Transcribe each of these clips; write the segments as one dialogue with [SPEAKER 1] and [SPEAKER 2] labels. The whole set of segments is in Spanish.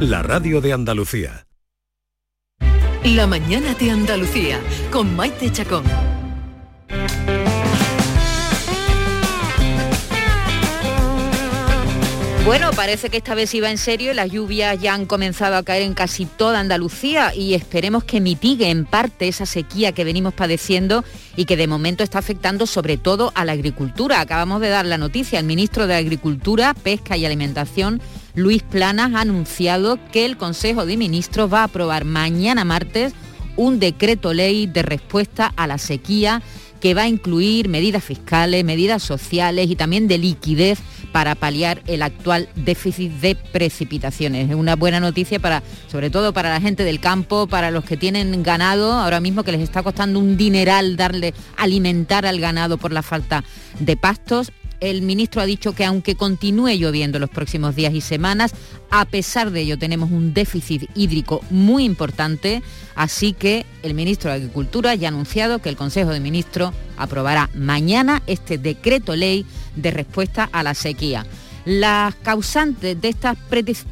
[SPEAKER 1] la radio de Andalucía.
[SPEAKER 2] La mañana de Andalucía con Maite Chacón.
[SPEAKER 3] Bueno, parece que esta vez iba en serio y las lluvias ya han comenzado a caer en casi toda Andalucía y esperemos que mitigue en parte esa sequía que venimos padeciendo y que de momento está afectando sobre todo a la agricultura. Acabamos de dar la noticia, el ministro de Agricultura, Pesca y Alimentación, Luis Planas, ha anunciado que el Consejo de Ministros va a aprobar mañana martes un decreto ley de respuesta a la sequía que va a incluir medidas fiscales, medidas sociales y también de liquidez para paliar el actual déficit de precipitaciones. Es una buena noticia para, sobre todo para la gente del campo, para los que tienen ganado, ahora mismo que les está costando un dineral darle, alimentar al ganado por la falta de pastos el ministro ha dicho que aunque continúe lloviendo los próximos días y semanas, a pesar de ello tenemos un déficit hídrico muy importante, así que el ministro de Agricultura ya ha anunciado que el Consejo de Ministros aprobará mañana este decreto ley de respuesta a la sequía. Las causantes de estas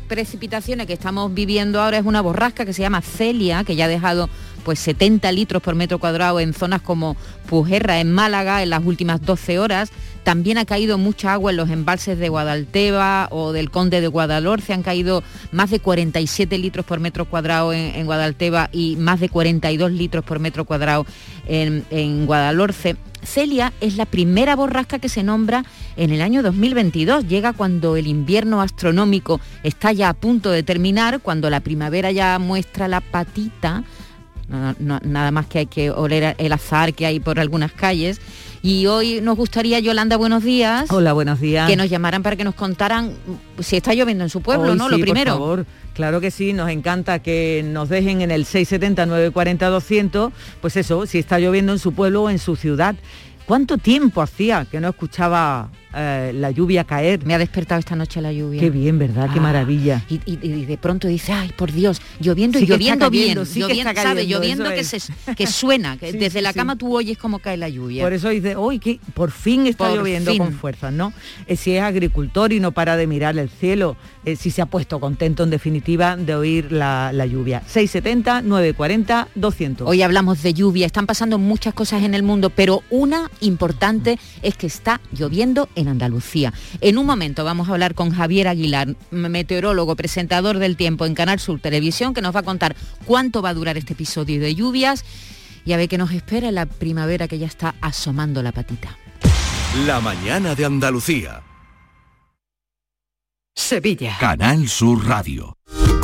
[SPEAKER 3] precipitaciones que estamos viviendo ahora es una borrasca que se llama Celia, que ya ha dejado pues 70 litros por metro cuadrado en zonas como Pujerra, en Málaga, en las últimas 12 horas. También ha caído mucha agua en los embalses de Guadalteba o del Conde de Guadalhorce. Han caído más de 47 litros por metro cuadrado en, Guadalteba y más de 42 litros por metro cuadrado en, en Guadalhorce. Celia es la primera borrasca que se nombra en el año 2022. Llega cuando el invierno astronómico está ya a punto de terminar, cuando la primavera ya muestra la patita nada más que hay que oler el azar que hay por algunas calles. Y hoy nos gustaría, Yolanda, buenos días.
[SPEAKER 4] Hola, buenos días.
[SPEAKER 3] Que nos llamaran para que nos contaran si está lloviendo en su pueblo, ¿no? Lo primero.
[SPEAKER 4] Por favor. Claro que sí, nos encanta que nos dejen en el 670 940 200, pues eso, si está lloviendo en su pueblo o en su ciudad. ¿Cuánto tiempo hacía que no escuchaba eh, la lluvia caer.
[SPEAKER 3] Me ha despertado esta noche la lluvia.
[SPEAKER 4] Qué bien, ¿verdad? Qué ah, maravilla.
[SPEAKER 3] Y, de pronto dice, ay, por Dios, lloviendo y lloviendo bien, sí lloviendo, que Lloviendo que, se, que suena, que desde la cama tú oyes cómo cae la lluvia.
[SPEAKER 4] Por eso dice, hoy que por fin está lloviendo con fuerza, ¿no? Eh, si es agricultor y no para de mirar el cielo, eh, si se ha puesto contento en definitiva de oír la, la lluvia. 670, 940, 200.
[SPEAKER 3] Hoy hablamos de lluvia, están pasando muchas cosas en el mundo, pero una importante es que está lloviendo en Andalucía. En un momento vamos a hablar con Javier Aguilar, meteorólogo, presentador del tiempo en Canal Sur Televisión, que nos va a contar cuánto va a durar este episodio de lluvias y a ver qué nos espera la primavera que ya está asomando la patita.
[SPEAKER 1] La mañana de Andalucía.
[SPEAKER 2] Sevilla.
[SPEAKER 1] Canal Sur Radio.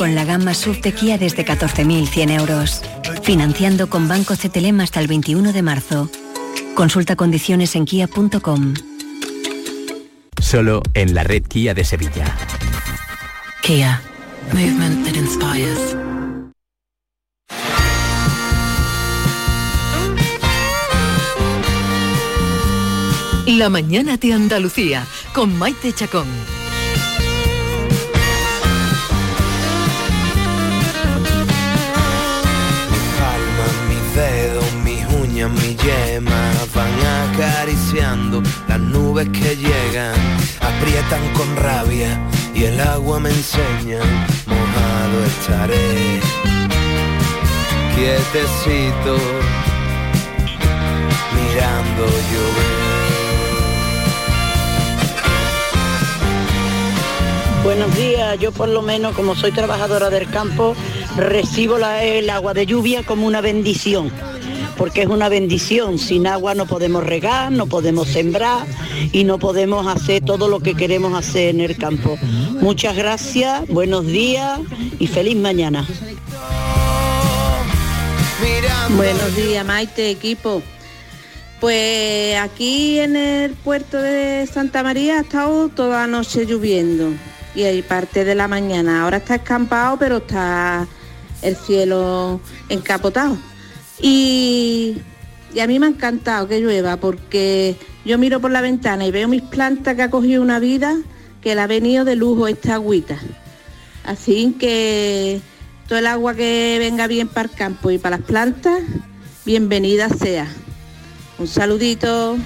[SPEAKER 5] con la gama SUV de Kia desde 14.100 euros. Financiando con Banco CTLM hasta el 21 de marzo. Consulta condiciones en kia.com.
[SPEAKER 6] Solo en la red Kia de Sevilla.
[SPEAKER 5] Kia. Movement that inspires.
[SPEAKER 2] La mañana de Andalucía con Maite Chacón.
[SPEAKER 7] Yemas van acariciando las nubes que llegan, aprietan con rabia y el agua me enseña, mojado estaré, quietecito, mirando llover.
[SPEAKER 8] Buenos días, yo por lo menos como soy trabajadora del campo, recibo el agua de lluvia como una bendición, porque es una bendición. Sin agua no podemos regar, no podemos sembrar y no podemos hacer todo lo que queremos hacer en el campo. Muchas gracias, buenos días y feliz mañana.
[SPEAKER 9] Buenos días, Maite, equipo. Pues aquí en el puerto de Santa María ha estado toda la noche lloviendo y hay parte de la mañana. Ahora está escampado, pero está el cielo encapotado. Y, a mí me ha encantado que llueva porque yo miro por la ventana y veo mis plantas que ha cogido una vida que la ha venido de lujo esta agüita. Así que todo el agua que venga bien para el campo y para las plantas, bienvenida sea. Un saludito.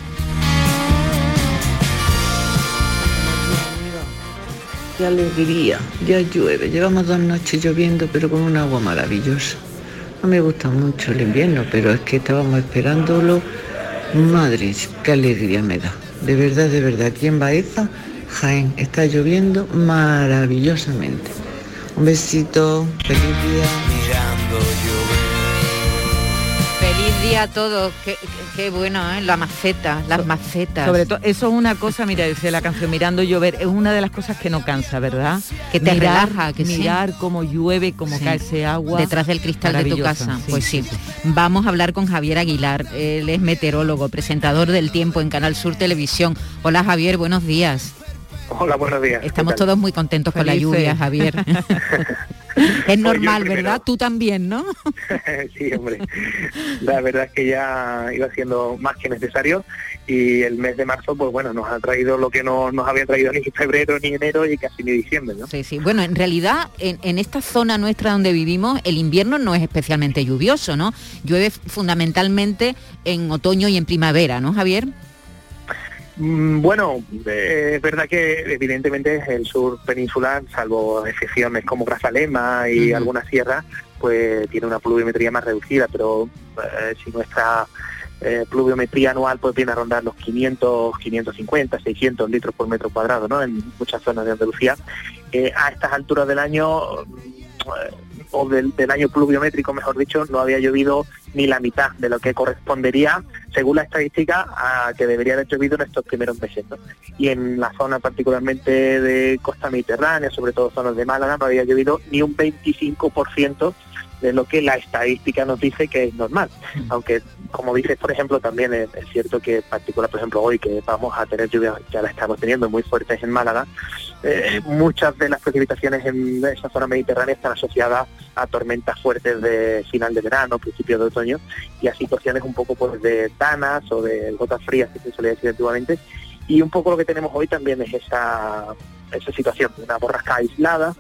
[SPEAKER 10] Qué alegría, ya llueve. Llevamos dos noches lloviendo, pero con un agua maravillosa. Me gusta mucho el invierno, pero es que estábamos esperándolo. Madre, qué alegría me da. De verdad, de verdad, aquí en Baeza, Jaén, está lloviendo maravillosamente. Un besito, feliz día. Mirando
[SPEAKER 3] Feliz día a todos. Qué, bueno, ¿eh? La maceta, las macetas.
[SPEAKER 4] Sobre todo, eso es una cosa, mira, dice la canción Mirando llover, es una de las cosas que no cansa, ¿verdad?
[SPEAKER 3] Que te relaja, que
[SPEAKER 4] Mirar cómo llueve, cómo cae ese agua.
[SPEAKER 3] Detrás del cristal de tu casa. pues sí. Vamos a hablar con Javier Aguilar. Él es meteorólogo, presentador del tiempo en Canal Sur Televisión. Hola Javier, buenos días.
[SPEAKER 11] Hola, buenos días.
[SPEAKER 3] Estamos todos muy contentos con la lluvia, Javier. es pues normal, ¿verdad? Tú también, ¿no?
[SPEAKER 11] sí, hombre. La verdad es que ya iba siendo más que necesario y el mes de marzo, pues bueno, nos ha traído lo que no nos había traído ni febrero, ni enero y casi ni diciembre, ¿no?
[SPEAKER 3] Sí, sí. Bueno, en realidad, en, en esta zona nuestra donde vivimos, el invierno no es especialmente lluvioso, ¿no? Llueve fundamentalmente en otoño y en primavera, ¿no, Javier?
[SPEAKER 11] Mm, bueno, eh, es verdad que evidentemente el sur peninsular, salvo excepciones como Grazalema y algunas sierras, pues tiene una pluviometría más reducida, pero eh, si nuestra eh, pluviometría anual pues viene a rondar los 500, 550, 600 litros por metro cuadrado, ¿no? En muchas zonas de Andalucía. a estas alturas del año o del, año pluviométrico, mejor dicho, no había llovido ni la mitad de lo que correspondería, según la estadística, a que debería haber llovido en estos primeros meses. Y en la zona particularmente de costa mediterránea, sobre todo zonas de Málaga, no había llovido ni un 25% de lo que la estadística nos dice que es normal. Aunque, como dices, por ejemplo, también es, cierto que, en particular, por ejemplo, hoy que vamos a tener lluvias, ya la estamos teniendo muy fuertes en Málaga, eh, muchas de las precipitaciones en esa zona mediterránea están asociadas a tormentas fuertes de final de verano, principio de otoño, y a situaciones un poco pues, de tanas o de gotas frías, que se solía decir antiguamente. Y un poco lo que tenemos hoy también es esa, esa situación, una borrasca aislada,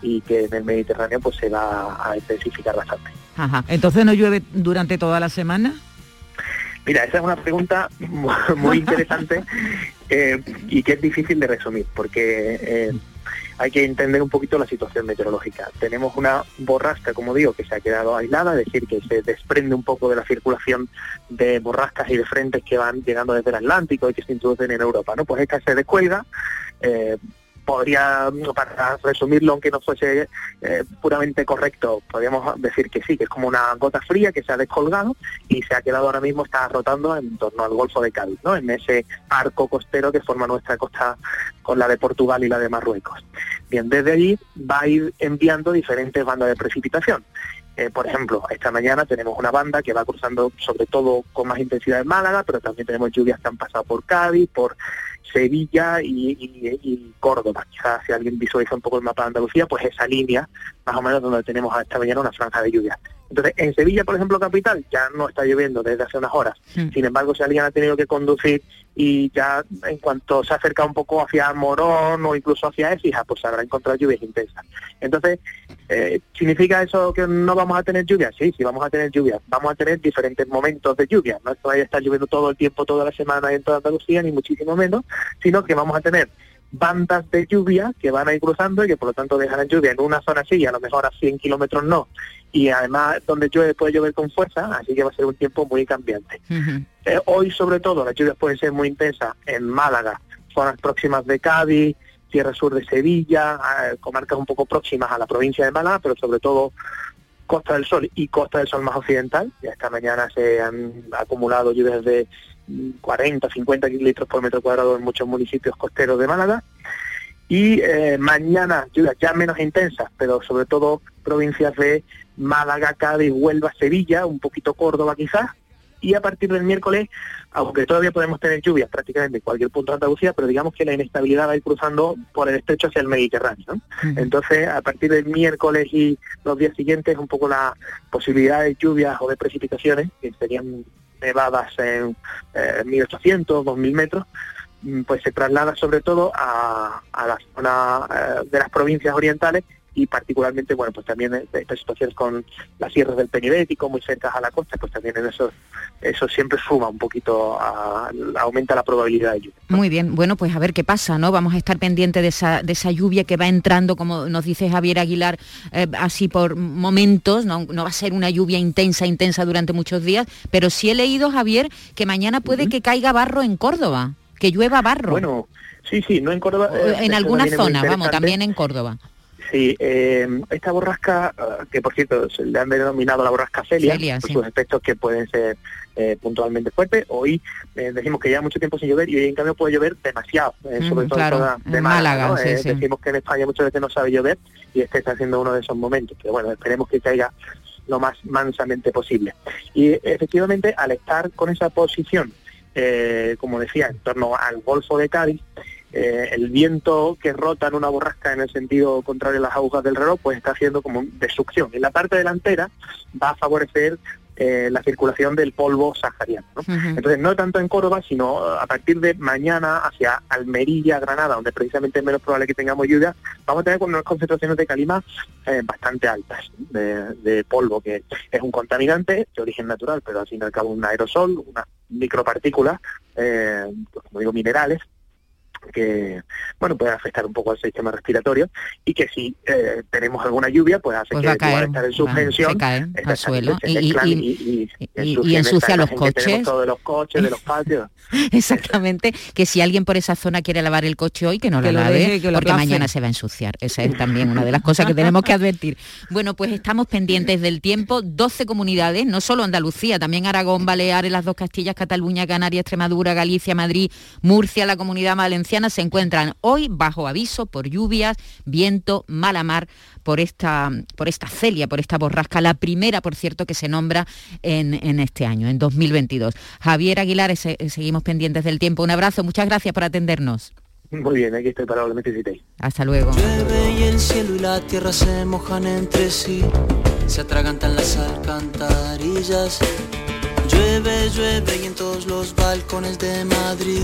[SPEAKER 11] y que en el Mediterráneo pues se va a intensificar bastante.
[SPEAKER 4] Ajá. Entonces no llueve durante toda la semana.
[SPEAKER 11] Mira, esa es una pregunta muy interesante eh, y que es difícil de resumir, porque eh, hay que entender un poquito la situación meteorológica. Tenemos una borrasca, como digo, que se ha quedado aislada, es decir, que se desprende un poco de la circulación de borrascas y de frentes que van llegando desde el Atlántico y que se introducen en Europa. ¿no? Pues esta se descuelga, eh, podría, para resumirlo, aunque no fuese eh, puramente correcto, podríamos decir que sí, que es como una gota fría que se ha descolgado y se ha quedado ahora mismo, está rotando en torno al Golfo de Cádiz, ¿no? en ese arco costero que forma nuestra costa con la de Portugal y la de Marruecos. Bien, desde allí va a ir enviando diferentes bandas de precipitación. Eh, por ejemplo, esta mañana tenemos una banda que va cruzando sobre todo con más intensidad en Málaga, pero también tenemos lluvias que han pasado por Cádiz, por Sevilla y, Córdoba. Quizás si alguien visualiza un poco el mapa de Andalucía, pues esa línea, más o menos donde tenemos esta mañana una franja de lluvia. Entonces, en Sevilla, por ejemplo, capital, ya no está lloviendo desde hace unas horas. Hmm. Sin embargo, si alguien ha tenido que conducir y ya en cuanto se acerca un poco hacia Morón o incluso hacia Écija, pues habrá encontrado lluvias intensas. Entonces, eh, ¿significa eso que no vamos a tener lluvia? Sí, sí vamos a tener lluvia. Vamos a tener diferentes momentos de lluvia. No es que vaya a estar lloviendo todo el tiempo, toda la semana en toda Andalucía, ni muchísimo menos, sino que vamos a tener bandas de lluvia que van a ir cruzando y que por lo tanto dejarán lluvia en una zona sí y a lo mejor a 100 kilómetros no. Y además donde llueve puede llover con fuerza, así que va a ser un tiempo muy cambiante. Eh, hoy sobre todo las lluvias pueden ser muy intensas en Málaga, zonas próximas de Cádiz, tierra sur de Sevilla, eh, comarcas un poco próximas a la provincia de Málaga, pero sobre todo Costa del Sol y Costa del Sol más occidental. Ya esta mañana se han acumulado lluvias de 40, 50 litros por metro cuadrado en muchos municipios costeros de Málaga. Y eh, mañana lluvias ya menos intensas, pero sobre todo provincias de Málaga, Cádiz, Huelva, Sevilla, un poquito Córdoba quizás. Y a partir del miércoles, aunque todavía podemos tener lluvias prácticamente en cualquier punto de Andalucía, pero digamos que la inestabilidad va a ir cruzando por el estrecho hacia el Mediterráneo. Entonces, a partir del miércoles y los días siguientes, un poco la posibilidad de lluvias o de precipitaciones, que serían nevadas en 1800, 2000 metros, mm, pues se traslada sobre todo a, a la zona eh, de las provincias orientales y particularmente, bueno, pues también estas situaciones con las sierras del Penibético, muy cerca a la costa, pues también en eso, eso siempre suma un poquito, aumenta la probabilidad de lluvia.
[SPEAKER 3] Muy bien, bueno, pues a ver qué pasa, ¿no? Vamos a estar pendientes de esa, de esa lluvia que va entrando, como nos dice Javier Aguilar, eh, así por momentos, ¿no? no va a ser una lluvia intensa, intensa durante muchos días, pero sí he leído, Javier, que mañana puede que caiga barro en Córdoba, que llueva barro.
[SPEAKER 11] Bueno, sí, sí, no en Córdoba.
[SPEAKER 3] en alguna zona, vamos, también en Córdoba.
[SPEAKER 11] Sí, eh, esta borrasca, eh, que por cierto se le han denominado la borrasca Celia, por sus efectos que pueden ser eh, puntualmente fuertes, hoy decimos que lleva mucho tiempo sin llover y hoy en cambio puede llover demasiado, sobre todo en zona de Málaga. decimos que en España muchas veces no sabe llover y este está siendo uno de esos momentos, pero bueno, esperemos que caiga lo más mansamente posible. Y efectivamente, al estar con esa posición, como decía, en torno al Golfo de Cádiz, eh, el viento que rota en una borrasca en el sentido contrario a las agujas del reloj, pues está haciendo como destrucción. En la parte delantera va a favorecer eh, la circulación del polvo sahariano. Entonces, no tanto en Córdoba, sino a partir de mañana hacia Almería, Granada, donde precisamente es menos probable que tengamos lluvia, vamos a tener unas concentraciones de calima eh, bastante altas de, polvo, que es un contaminante de origen natural, pero al fin y al cabo un aerosol, una micropartícula, pues, como digo, minerales, que bueno puede afectar un poco al sistema respiratorio y que si eh, tenemos alguna lluvia pues hace pues que a estar en suspensión
[SPEAKER 3] al suelo y, ensucia los coches.
[SPEAKER 11] de los coches de los patios.
[SPEAKER 3] Exactamente que si alguien por esa zona quiere lavar el coche hoy que no lo lave porque mañana se va a ensuciar. Esa es también una de las cosas que tenemos que advertir. Bueno pues estamos pendientes del tiempo. 12 comunidades no solo Andalucía también Aragón Baleares las dos Castillas Cataluña Canarias Extremadura Galicia Madrid Murcia la Comunidad Valenciana se encuentran hoy bajo aviso por lluvias, viento, mala mar, por esta, por esta celia, por esta borrasca, la primera, por cierto, que se nombra en, este año, en 2022. Javier Aguilar, seguimos pendientes del tiempo. Un abrazo, muchas gracias por atendernos.
[SPEAKER 11] Muy bien, aquí estoy para lo que necesitéis.
[SPEAKER 3] Hasta luego.
[SPEAKER 12] y el cielo y la tierra se mojan entre sí, se atragantan las alcantarillas Llueve, llueve y en todos los balcones de Madrid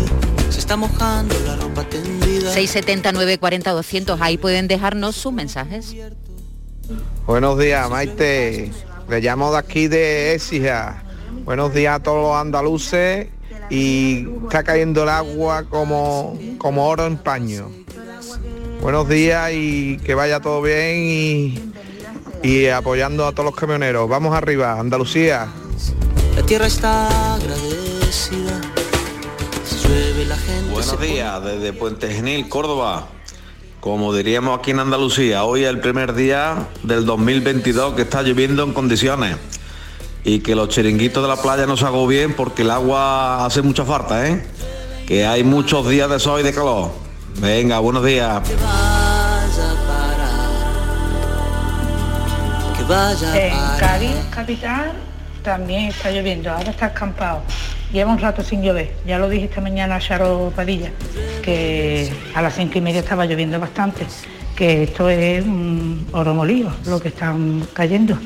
[SPEAKER 12] se está mojando la ropa tendida.
[SPEAKER 3] 679 40 200, ahí pueden dejarnos sus mensajes.
[SPEAKER 13] Buenos días, Maite. Le llamo de aquí de Écija. Buenos días a todos los andaluces y está cayendo el agua como, como oro en paño. Buenos días y que vaya todo bien y, y apoyando a todos los camioneros. Vamos arriba, Andalucía.
[SPEAKER 12] La tierra está agradecida. la gente.
[SPEAKER 14] Buenos días, desde Puente Genil, Córdoba. Como diríamos aquí en Andalucía, hoy es el primer día del 2022 que está lloviendo en condiciones y que los chiringuitos de la playa no se hago bien porque el agua hace mucha falta, ¿eh? Que hay muchos días de sol y de calor. Venga, buenos días. Que
[SPEAKER 15] vaya en Cádiz, capital, también está lloviendo, ahora está escampado. Lleva un rato sin llover, ya lo dije esta mañana a Charo Padilla, que a las cinco y media estaba lloviendo bastante, que esto es un oro molido lo que están cayendo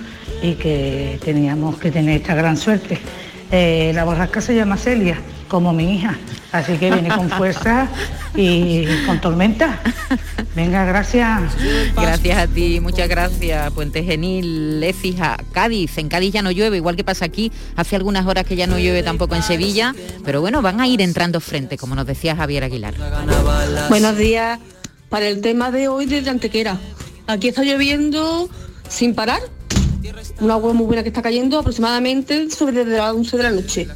[SPEAKER 15] y que teníamos que tener esta gran suerte. Eh, la borrasca se llama Celia, como mi hija, así que viene con fuerza y con tormenta. Venga, gracias.
[SPEAKER 3] Gracias a ti, muchas gracias. Puente Genil, Écija, Cádiz. En Cádiz ya no llueve, igual que pasa aquí. Hace algunas horas que ya no llueve tampoco en Sevilla, pero bueno, van a ir entrando frente, como nos decía Javier Aguilar.
[SPEAKER 16] Buenos días. Para el tema de hoy desde Antequera. Aquí está lloviendo sin parar una agua muy buena que está cayendo aproximadamente sobre desde las 11 de la noche.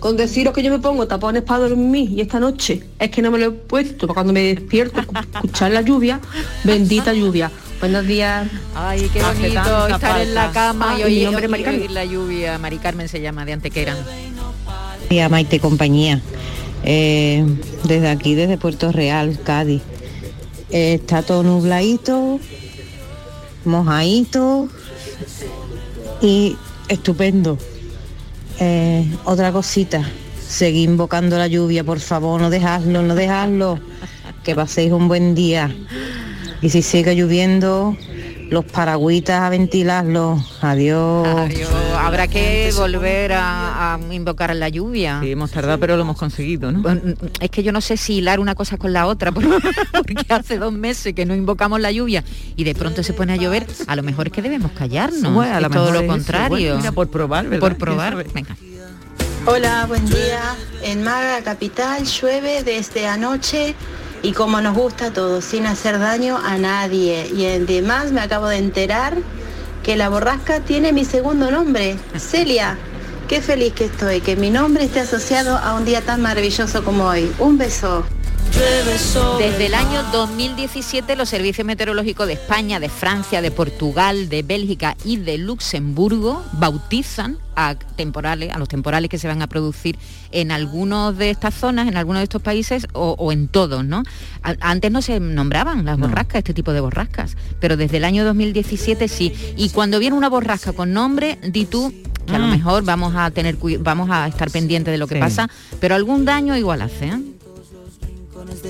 [SPEAKER 16] Con deciros que yo me pongo tapones para dormir y esta noche es que no me lo he puesto para cuando me despierto escuchar la lluvia, bendita lluvia. Buenos días.
[SPEAKER 3] Ay, qué bonito estar en la cama y oír, la lluvia. Mari Carmen se llama, de Antequera.
[SPEAKER 17] Día Maite compañía. Eh, desde aquí, desde Puerto Real, Cádiz. Eh, está todo nubladito, mojadito, y estupendo. Eh, otra cosita, seguí invocando la lluvia, por favor, no dejadlo, no dejadlo, que paséis un buen día. Y si sigue lloviendo, los paragüitas a ventilarlos. Adiós.
[SPEAKER 3] Habrá que volver a, invocar la lluvia.
[SPEAKER 4] Sí, hemos tardado, pero lo hemos conseguido, ¿no?
[SPEAKER 3] Es que yo no sé si hilar una cosa con la otra, porque hace dos meses que no invocamos la lluvia y de pronto se pone a llover. A lo mejor es que debemos callarnos. Bueno, a todo lo contrario.
[SPEAKER 4] por probar, ¿verdad?
[SPEAKER 3] Por probar. Venga.
[SPEAKER 18] Hola, buen día. En Málaga Capital llueve desde anoche y como nos gusta todo, sin hacer daño a nadie. Y además me acabo de enterar que la borrasca tiene mi segundo nombre, Celia. Qué feliz que estoy, que mi nombre esté asociado a un día tan maravilloso como hoy. Un beso.
[SPEAKER 3] Desde el año 2017 los servicios meteorológicos de España, de Francia, de Portugal, de Bélgica y de Luxemburgo bautizan a temporales, a los temporales que se van a producir en algunos de estas zonas, en algunos de estos países o, en todos, ¿no? Antes no se nombraban las borrascas, este tipo de borrascas, pero desde el año 2017 sí. Y cuando viene una borrasca con nombre, di tú que a lo mm. mejor vamos a tener vamos a estar pendientes de lo que pasa, pero algún daño igual hace. ¿eh?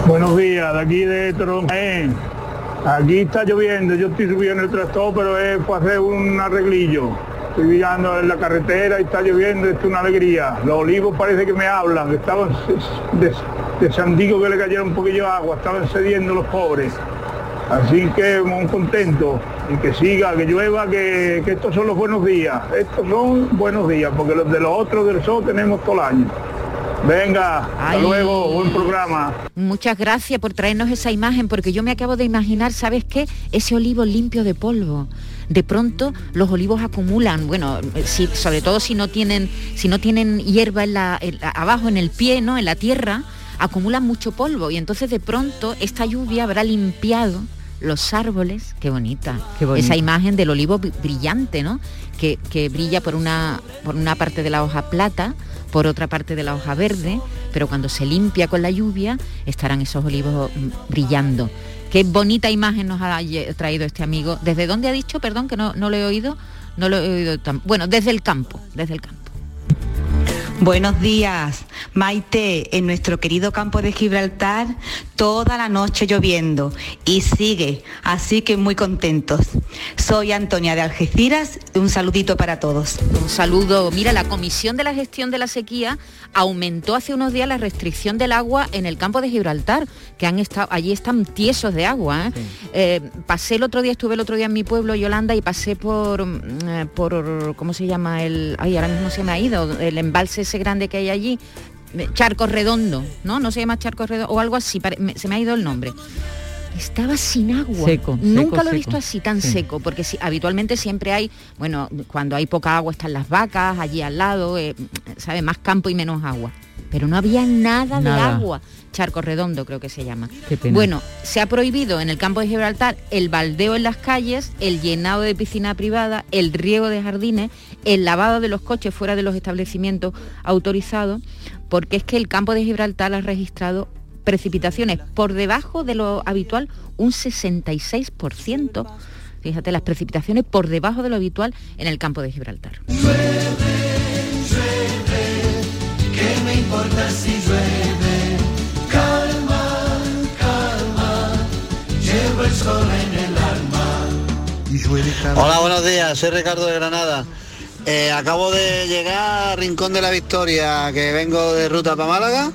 [SPEAKER 19] Buenos días, de aquí de Toronjaén. Aquí está lloviendo, yo estoy subiendo el tractor, pero es para hacer un arreglillo. Estoy mirando en la carretera y está lloviendo, esto es una alegría. Los olivos parece que me hablan, estaban de, de Sandigo que le cayeron un poquillo de agua, estaban cediendo los pobres. Así que muy contento y que siga, que llueva, que, que, estos son los buenos días. Estos son buenos días, porque los de los otros del sol tenemos todo el año. Venga, hasta luego, buen programa.
[SPEAKER 3] Muchas gracias por traernos esa imagen, porque yo me acabo de imaginar, ¿sabes qué? Ese olivo limpio de polvo. De pronto los olivos acumulan, bueno, si, sobre todo si no tienen, si no tienen hierba en la, abajo en el pie, ¿no? En la tierra, acumulan mucho polvo y entonces de pronto esta lluvia habrá limpiado los árboles, qué bonita, esa imagen del olivo brillante, ¿no? Que, que, brilla por una, por una parte de la hoja plata por otra parte de la hoja verde, pero cuando se limpia con la lluvia estarán esos olivos mm, brillando. Qué bonita imagen nos ha traído este amigo. ¿Desde dónde ha dicho? Perdón, que no, no lo he oído. No lo he oído tan... Bueno, desde el campo, desde el campo.
[SPEAKER 17] Buenos días, Maite, en nuestro querido campo de Gibraltar, toda la noche lloviendo y sigue, así que muy contentos. Soy Antonia de Algeciras, un saludito para todos.
[SPEAKER 3] Un saludo. Mira, la Comisión de la Gestión de la Sequía aumentó hace unos días la restricción del agua en el campo de Gibraltar, que han estado, allí están tiesos de agua. ¿eh? Eh, pasé el otro día, estuve el otro día en mi pueblo, Yolanda, y pasé por, mm, eh, por ¿cómo se llama? El, ay, ahora mismo se me ha ido, el embalse ese grande que hay allí, Charco Redondo, ¿no? No se llama Charco Redondo, o algo así, se me ha ido el nombre estaba sin agua.
[SPEAKER 4] Seco,
[SPEAKER 3] Nunca lo he visto así tan seco, porque si, habitualmente siempre hay, bueno, cuando hay poca agua están las vacas, allí al lado, eh, ¿sabe? Más campo y menos agua. Pero no había nada, de agua. Charco Redondo creo que se llama. Bueno, se ha prohibido en el campo de Gibraltar el baldeo en las calles, el llenado de piscina privada, el riego de jardines, el lavado de los coches fuera de los establecimientos autorizados, porque es que el campo de Gibraltar ha registrado precipitaciones por debajo de lo habitual, un 66%. Fíjate, las precipitaciones por debajo de lo habitual en el campo de Gibraltar. Calma, calma.
[SPEAKER 20] Hola, buenos días, soy Ricardo de Granada. Eh, acabo de llegar a Rincón de la Victoria, que vengo de ruta para Málaga.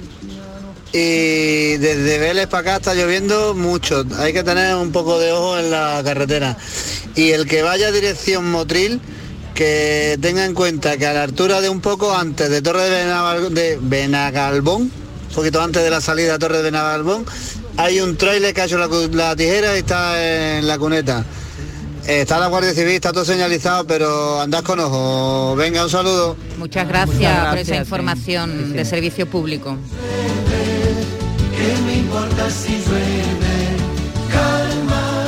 [SPEAKER 20] Y desde Vélez para acá está lloviendo mucho. Hay que tener un poco de ojo en la carretera. Y el que vaya a dirección Motril, que tenga en cuenta que a la altura de un poco antes de Torre de, Benagalbón, un poquito antes de la salida a Torre de Benagalbón, hay un trailer que ha hecho la tijera y está en la cuneta. Está la Guardia Civil, está todo señalizado, pero andás con ojo. Venga, un saludo.
[SPEAKER 3] Muchas gracias, por esa información de servicio público.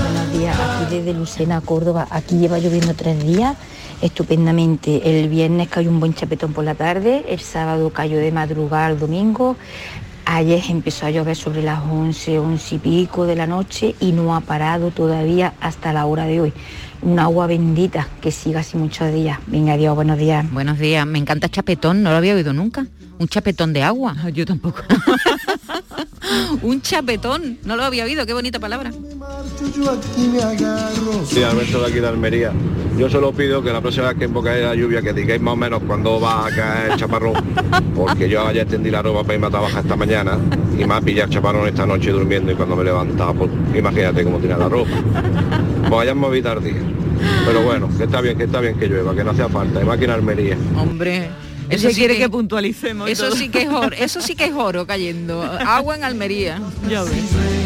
[SPEAKER 9] Buenos días, aquí desde Lucena, Córdoba. Aquí lleva lloviendo tres días estupendamente. El viernes cayó un buen chapetón por la tarde, el sábado cayó de madrugada al domingo, Ayer empezó a llover sobre las 11, 11 y pico de la noche y no ha parado todavía hasta la hora de hoy. Un agua bendita que siga así muchos días. Venga, adiós, buenos días.
[SPEAKER 3] Buenos días, me encanta chapetón, no lo había oído nunca. Un chapetón de agua.
[SPEAKER 4] Yo tampoco.
[SPEAKER 3] un chapetón, no lo había oído, qué bonita palabra.
[SPEAKER 21] Sí, Alberto de aquí de Almería. Yo solo pido que la próxima vez que invoque la lluvia que digáis más o menos cuándo va a caer el chaparrón, porque yo ayer extendí la ropa para irme a trabajar esta mañana y me ha pillado el chaparrón esta noche durmiendo y cuando me levantaba, pues imagínate cómo tiene la ropa. Pues hayamos a evitar días. Pero bueno, que está bien, que está bien que llueva, que no hacía falta. Hay máquina Almería.
[SPEAKER 3] Hombre,
[SPEAKER 4] eso sí quiere que, puntualicemos.
[SPEAKER 3] Eso sí que es oro, eso sí que es oro cayendo. Agua en Almería.
[SPEAKER 4] Ya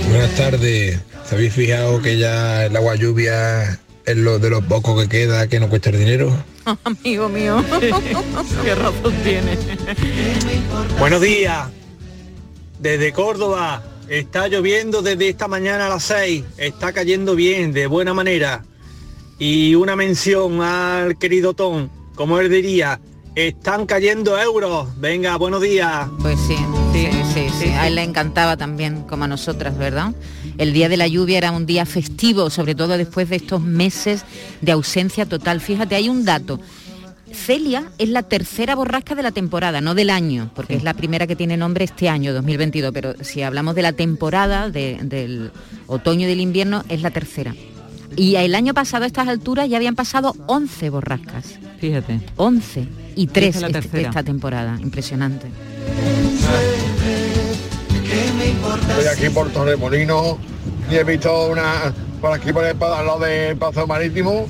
[SPEAKER 22] Buenas tardes. ¿Se habéis fijado que ya el agua lluvia es lo de los pocos que queda que no cuesta el dinero?
[SPEAKER 3] amigo mío.
[SPEAKER 4] Qué razón tiene.
[SPEAKER 23] Buenos días. Desde Córdoba. Está lloviendo desde esta mañana a las 6. Está cayendo bien, de buena manera. Y una mención al querido Tom, como él diría, están cayendo euros. Venga, buenos días.
[SPEAKER 3] Pues sí, sí, sí, sí. A él le encantaba también, como a nosotras, ¿verdad? El día de la lluvia era un día festivo, sobre todo después de estos meses de ausencia total. Fíjate, hay un dato. Celia es la tercera borrasca de la temporada, no del año, porque es la primera que tiene nombre este año, 2022, pero si hablamos de la temporada, del otoño y del invierno, es la tercera. Y el año pasado a estas alturas ya habían pasado 11 borrascas.
[SPEAKER 4] Fíjate.
[SPEAKER 3] 11 y 3 este, esta temporada. Impresionante.
[SPEAKER 24] Estoy aquí por Torremolino y he visto una por aquí por el lado del Pazo Marítimo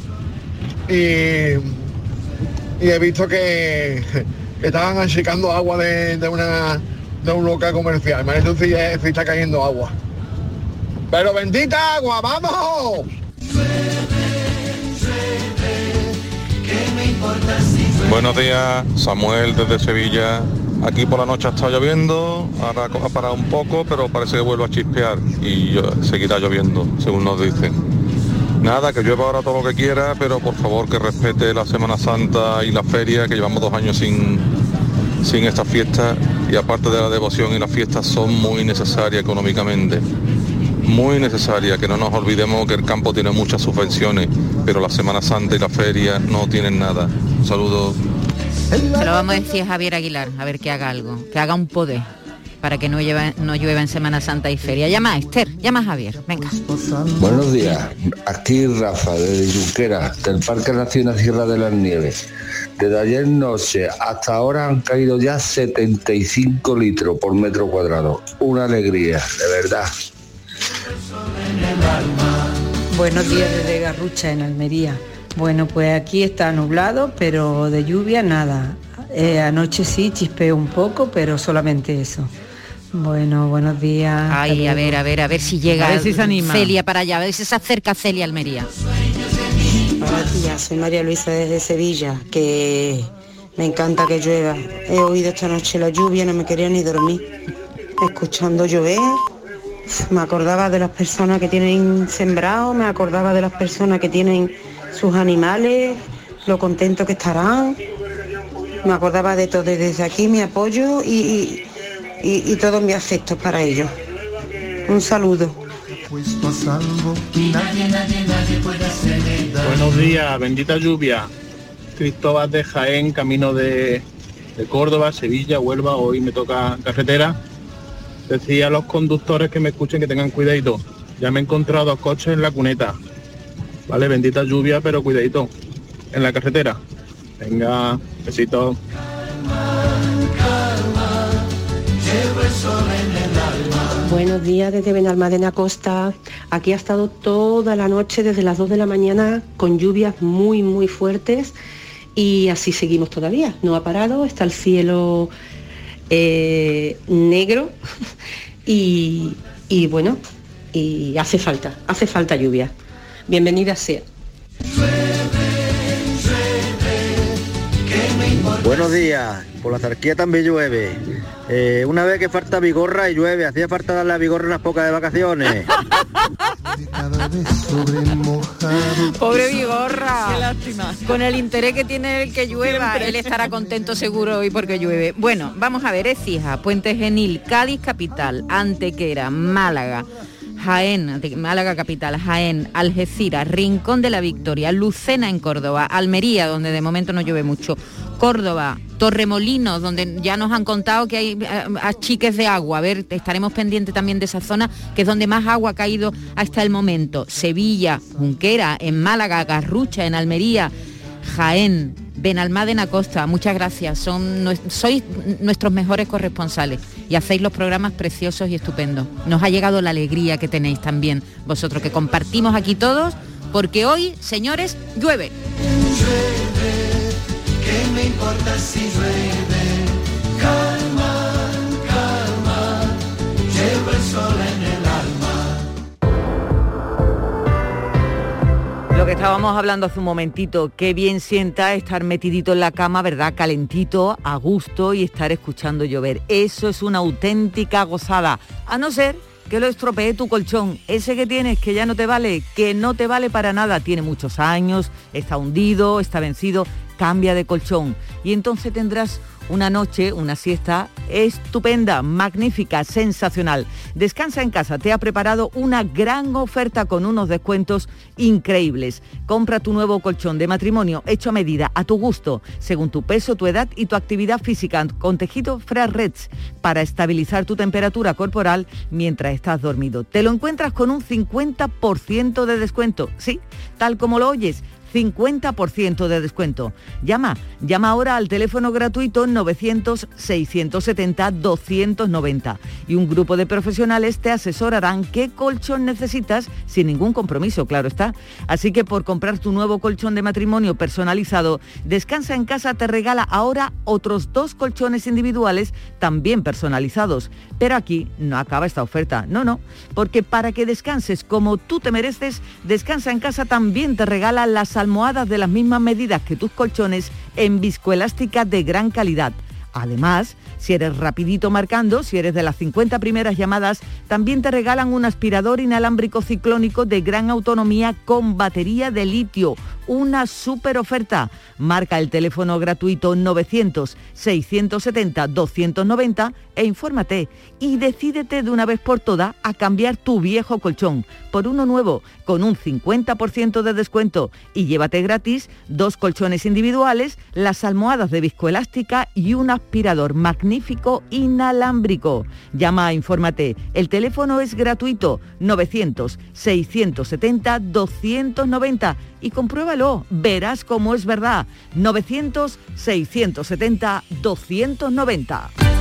[SPEAKER 24] y, y he visto que estaban achicando agua de, una de un local comercial. Me parece que está cayendo agua. Pero bendita agua, vamos.
[SPEAKER 25] Buenos días, Samuel desde Sevilla. Aquí por la noche ha estado lloviendo, ahora ha parado un poco, pero parece que vuelve a chispear y seguirá lloviendo, según nos dicen. Nada, que llueva ahora todo lo que quiera, pero por favor que respete la Semana Santa y la feria, que llevamos dos años sin, sin esta fiesta y aparte de la devoción y las fiestas son muy necesarias económicamente muy necesaria, que no nos olvidemos que el campo tiene muchas subvenciones, pero la Semana Santa y la feria no tienen nada. Un saludo.
[SPEAKER 3] Se lo vamos a decir a Javier Aguilar, a ver que haga algo, que haga un poder para que no, no llueva en Semana Santa y feria. Llama a Esther, llama a Javier, venga.
[SPEAKER 13] Buenos días, aquí Rafa, de Junquera, del Parque Nacional Sierra de las Nieves. Desde ayer noche hasta ahora han caído ya 75 litros por metro cuadrado. Una alegría, de verdad.
[SPEAKER 17] Buenos días desde Garrucha, en Almería. Bueno, pues aquí está nublado, pero de lluvia nada. Eh, anoche sí chispeó un poco, pero solamente eso. Bueno, buenos días.
[SPEAKER 3] Ay, a ver, a ver, a ver si llega
[SPEAKER 4] a ver si se anima.
[SPEAKER 3] Celia para allá, a ver si se acerca Celia Almería.
[SPEAKER 26] Buenos días, soy María Luisa desde Sevilla, que me encanta que llueva. He oído esta noche la lluvia, no me quería ni dormir. Escuchando llover, me acordaba de las personas que tienen sembrado, me acordaba de las personas que tienen sus animales, lo contento que estarán. Me acordaba de todo. Desde aquí mi apoyo y, y, todos mis afectos para ellos. Un saludo.
[SPEAKER 24] Buenos días, bendita lluvia. Cristóbal de Jaén, camino de, de Córdoba, Sevilla, Huelva, hoy me toca carretera Decía a los conductores que me escuchen que tengan cuidado. Ya me he encontrado coches en la cuneta. ¿vale? Bendita lluvia, pero cuidadito en la carretera. Venga, besito.
[SPEAKER 27] Buenos días desde Benalmádena Costa. Aquí ha estado toda la noche desde las 2 de la mañana con lluvias muy muy fuertes y así seguimos todavía. No ha parado, está el cielo eh, negro y, y bueno, y hace falta, hace falta lluvia. Bienvenida sea.
[SPEAKER 20] Buenos días, por la zarquía también llueve. Eh, una vez que falta vigorra y llueve, hacía falta darle a vigorra unas pocas de vacaciones.
[SPEAKER 3] Pobre Vigorra. Qué lástima. Con el interés que tiene el que llueva, él estará contento seguro hoy porque llueve. Bueno, vamos a ver, es hija, Puente Genil, Cádiz capital, Antequera, Málaga. Jaén, Málaga capital, Jaén, Algeciras, Rincón de la Victoria, Lucena en Córdoba, Almería, donde de momento no llueve mucho, Córdoba, Torremolinos, donde ya nos han contado que hay eh, achiques de agua. A ver, estaremos pendientes también de esa zona, que es donde más agua ha caído hasta el momento. Sevilla, Junquera, en Málaga, Garrucha, en Almería, Jaén, Benalmádena Costa, muchas gracias. Son, sois nuestros mejores corresponsales y hacéis los programas preciosos y estupendos. Nos ha llegado la alegría que tenéis también vosotros, que compartimos aquí todos, porque hoy, señores, llueve. ¿Qué me importa si llueve?
[SPEAKER 4] Lo que estábamos hablando hace un momentito, qué bien sienta estar metidito en la cama, ¿verdad? Calentito, a gusto y estar escuchando llover. Eso es una auténtica gozada. A no ser que lo estropee tu colchón. Ese que tienes que ya no te vale, que no te vale para nada. Tiene muchos años, está hundido, está vencido cambia de colchón y entonces tendrás una noche, una siesta estupenda, magnífica, sensacional. Descansa en casa, te ha preparado una gran oferta con unos descuentos increíbles. Compra tu nuevo colchón de matrimonio hecho a medida, a tu gusto, según tu peso, tu edad y tu actividad física, con tejido Reds para estabilizar tu temperatura corporal mientras estás dormido. Te lo encuentras con un 50% de descuento, sí, tal como lo oyes 50% de descuento. Llama, llama ahora al teléfono gratuito 900-670-290 y un grupo de profesionales te asesorarán qué colchón necesitas sin ningún compromiso, claro está. Así que por comprar tu nuevo colchón de matrimonio personalizado, Descansa en casa te regala ahora otros dos colchones individuales también personalizados. Pero aquí no acaba esta oferta, no, no, porque para que descanses como tú te mereces, Descansa en casa también te regala las almohadas de las mismas medidas que tus colchones en viscoelástica de gran calidad. Además, si eres rapidito marcando, si eres de las 50 primeras llamadas, también te regalan un aspirador inalámbrico ciclónico de gran autonomía con batería de litio. Una super oferta. Marca el teléfono gratuito 900-670-290 e infórmate y decídete de una vez por todas a cambiar tu viejo colchón por uno nuevo con un 50% de descuento y llévate gratis dos colchones individuales, las almohadas de viscoelástica y un aspirador magnífico inalámbrico. Llama a infórmate. El teléfono es gratuito 900-670-290 y compruébalo. Verás cómo es verdad. 900-670-290.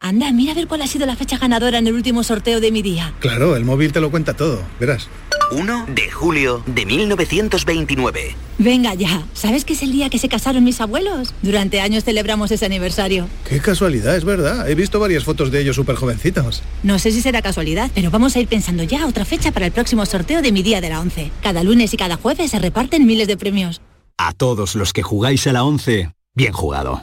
[SPEAKER 28] Anda, mira a ver cuál ha sido la fecha ganadora en el último sorteo de mi día.
[SPEAKER 29] Claro, el móvil te lo cuenta todo, verás.
[SPEAKER 30] 1 de julio de 1929.
[SPEAKER 2] Venga ya, ¿sabes que es el día que se casaron mis abuelos? Durante años celebramos ese aniversario.
[SPEAKER 31] Qué casualidad, es verdad. He visto varias fotos de ellos súper jovencitos.
[SPEAKER 2] No sé si será casualidad, pero vamos a ir pensando ya otra fecha para el próximo sorteo de mi día de la 11. Cada lunes y cada jueves se reparten miles de premios.
[SPEAKER 1] A todos los que jugáis a la 11, bien jugado.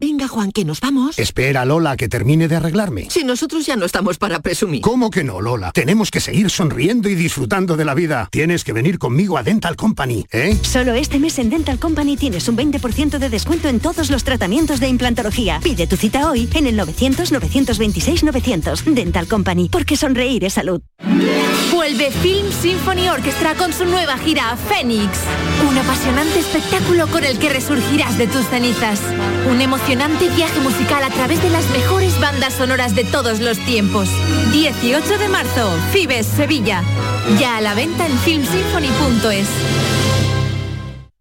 [SPEAKER 32] Venga, Juan, que nos vamos.
[SPEAKER 13] Espera, Lola, que termine de arreglarme.
[SPEAKER 32] Si nosotros ya no estamos para presumir.
[SPEAKER 13] ¿Cómo que no, Lola? Tenemos que seguir sonriendo y disfrutando de la vida. Tienes que venir conmigo a Dental Company, ¿eh?
[SPEAKER 33] Solo este mes en Dental Company tienes un 20% de descuento en todos los tratamientos de implantología. Pide tu cita hoy en el 900-926-900. Dental Company, porque sonreír es salud.
[SPEAKER 34] Vuelve Film Symphony Orchestra con su nueva gira Fénix. Un apasionante espectáculo con el que resurgirás de tus cenizas. Un emocionante viaje musical a través de las mejores bandas sonoras de todos los tiempos. 18 de marzo, Fibes, Sevilla. Ya a la venta en filmsymphony.es.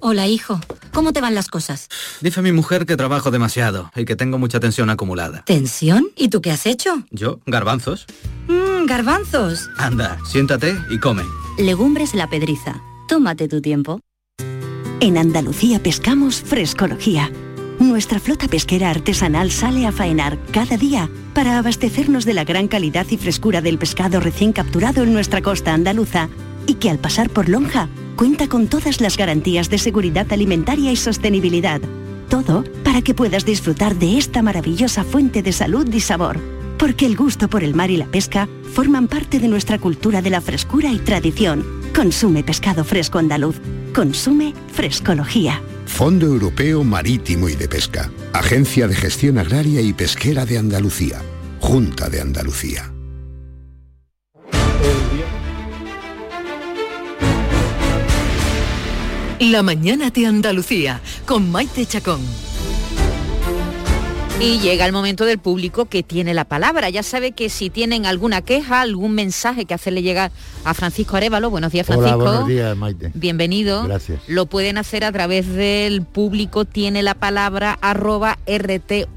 [SPEAKER 5] Hola, hijo. ¿Cómo te van las cosas?
[SPEAKER 35] Dice mi mujer que trabajo demasiado y que tengo mucha tensión acumulada.
[SPEAKER 5] ¿Tensión? ¿Y tú qué has hecho?
[SPEAKER 35] Yo, garbanzos.
[SPEAKER 5] Mmm, garbanzos.
[SPEAKER 35] Anda, siéntate y come.
[SPEAKER 5] Legumbres la pedriza. Tómate tu tiempo.
[SPEAKER 36] En Andalucía pescamos frescología. Nuestra flota pesquera artesanal sale a faenar cada día para abastecernos de la gran calidad y frescura del pescado recién capturado en nuestra costa andaluza y que al pasar por Lonja cuenta con todas las garantías de seguridad alimentaria y sostenibilidad. Todo para que puedas disfrutar de esta maravillosa fuente de salud y sabor. Porque el gusto por el mar y la pesca forman parte de nuestra cultura de la frescura y tradición. Consume pescado fresco andaluz. Consume frescología.
[SPEAKER 37] Fondo Europeo Marítimo y de Pesca. Agencia de Gestión Agraria y Pesquera de Andalucía. Junta de Andalucía.
[SPEAKER 38] La mañana de Andalucía con Maite Chacón.
[SPEAKER 3] Y llega el momento del público que tiene la palabra. Ya sabe que si tienen alguna queja, algún mensaje que hacerle llegar a Francisco Arevalo, buenos días Francisco.
[SPEAKER 39] Hola, buenos días Maite.
[SPEAKER 3] Bienvenido.
[SPEAKER 39] Gracias.
[SPEAKER 3] Lo pueden hacer a través del público tiene la palabra arroba rtva.es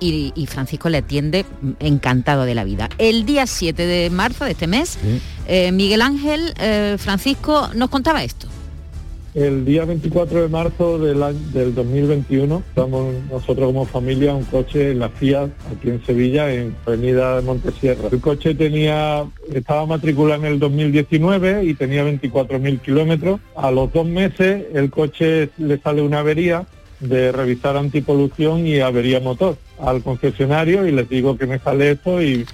[SPEAKER 3] y, y, Francisco le atiende encantado de la vida. El día 7 de marzo de este mes, sí. eh, Miguel Ángel eh, Francisco nos contaba esto
[SPEAKER 40] el día 24 de marzo del, año, del 2021 estamos nosotros como familia un coche en la Fiat aquí en Sevilla en Avenida de Montesierra. El coche tenía estaba matriculado en el 2019 y tenía 24.000 kilómetros. A los dos meses el coche le sale una avería de revisar antipolución y avería motor al concesionario y les digo que me sale esto y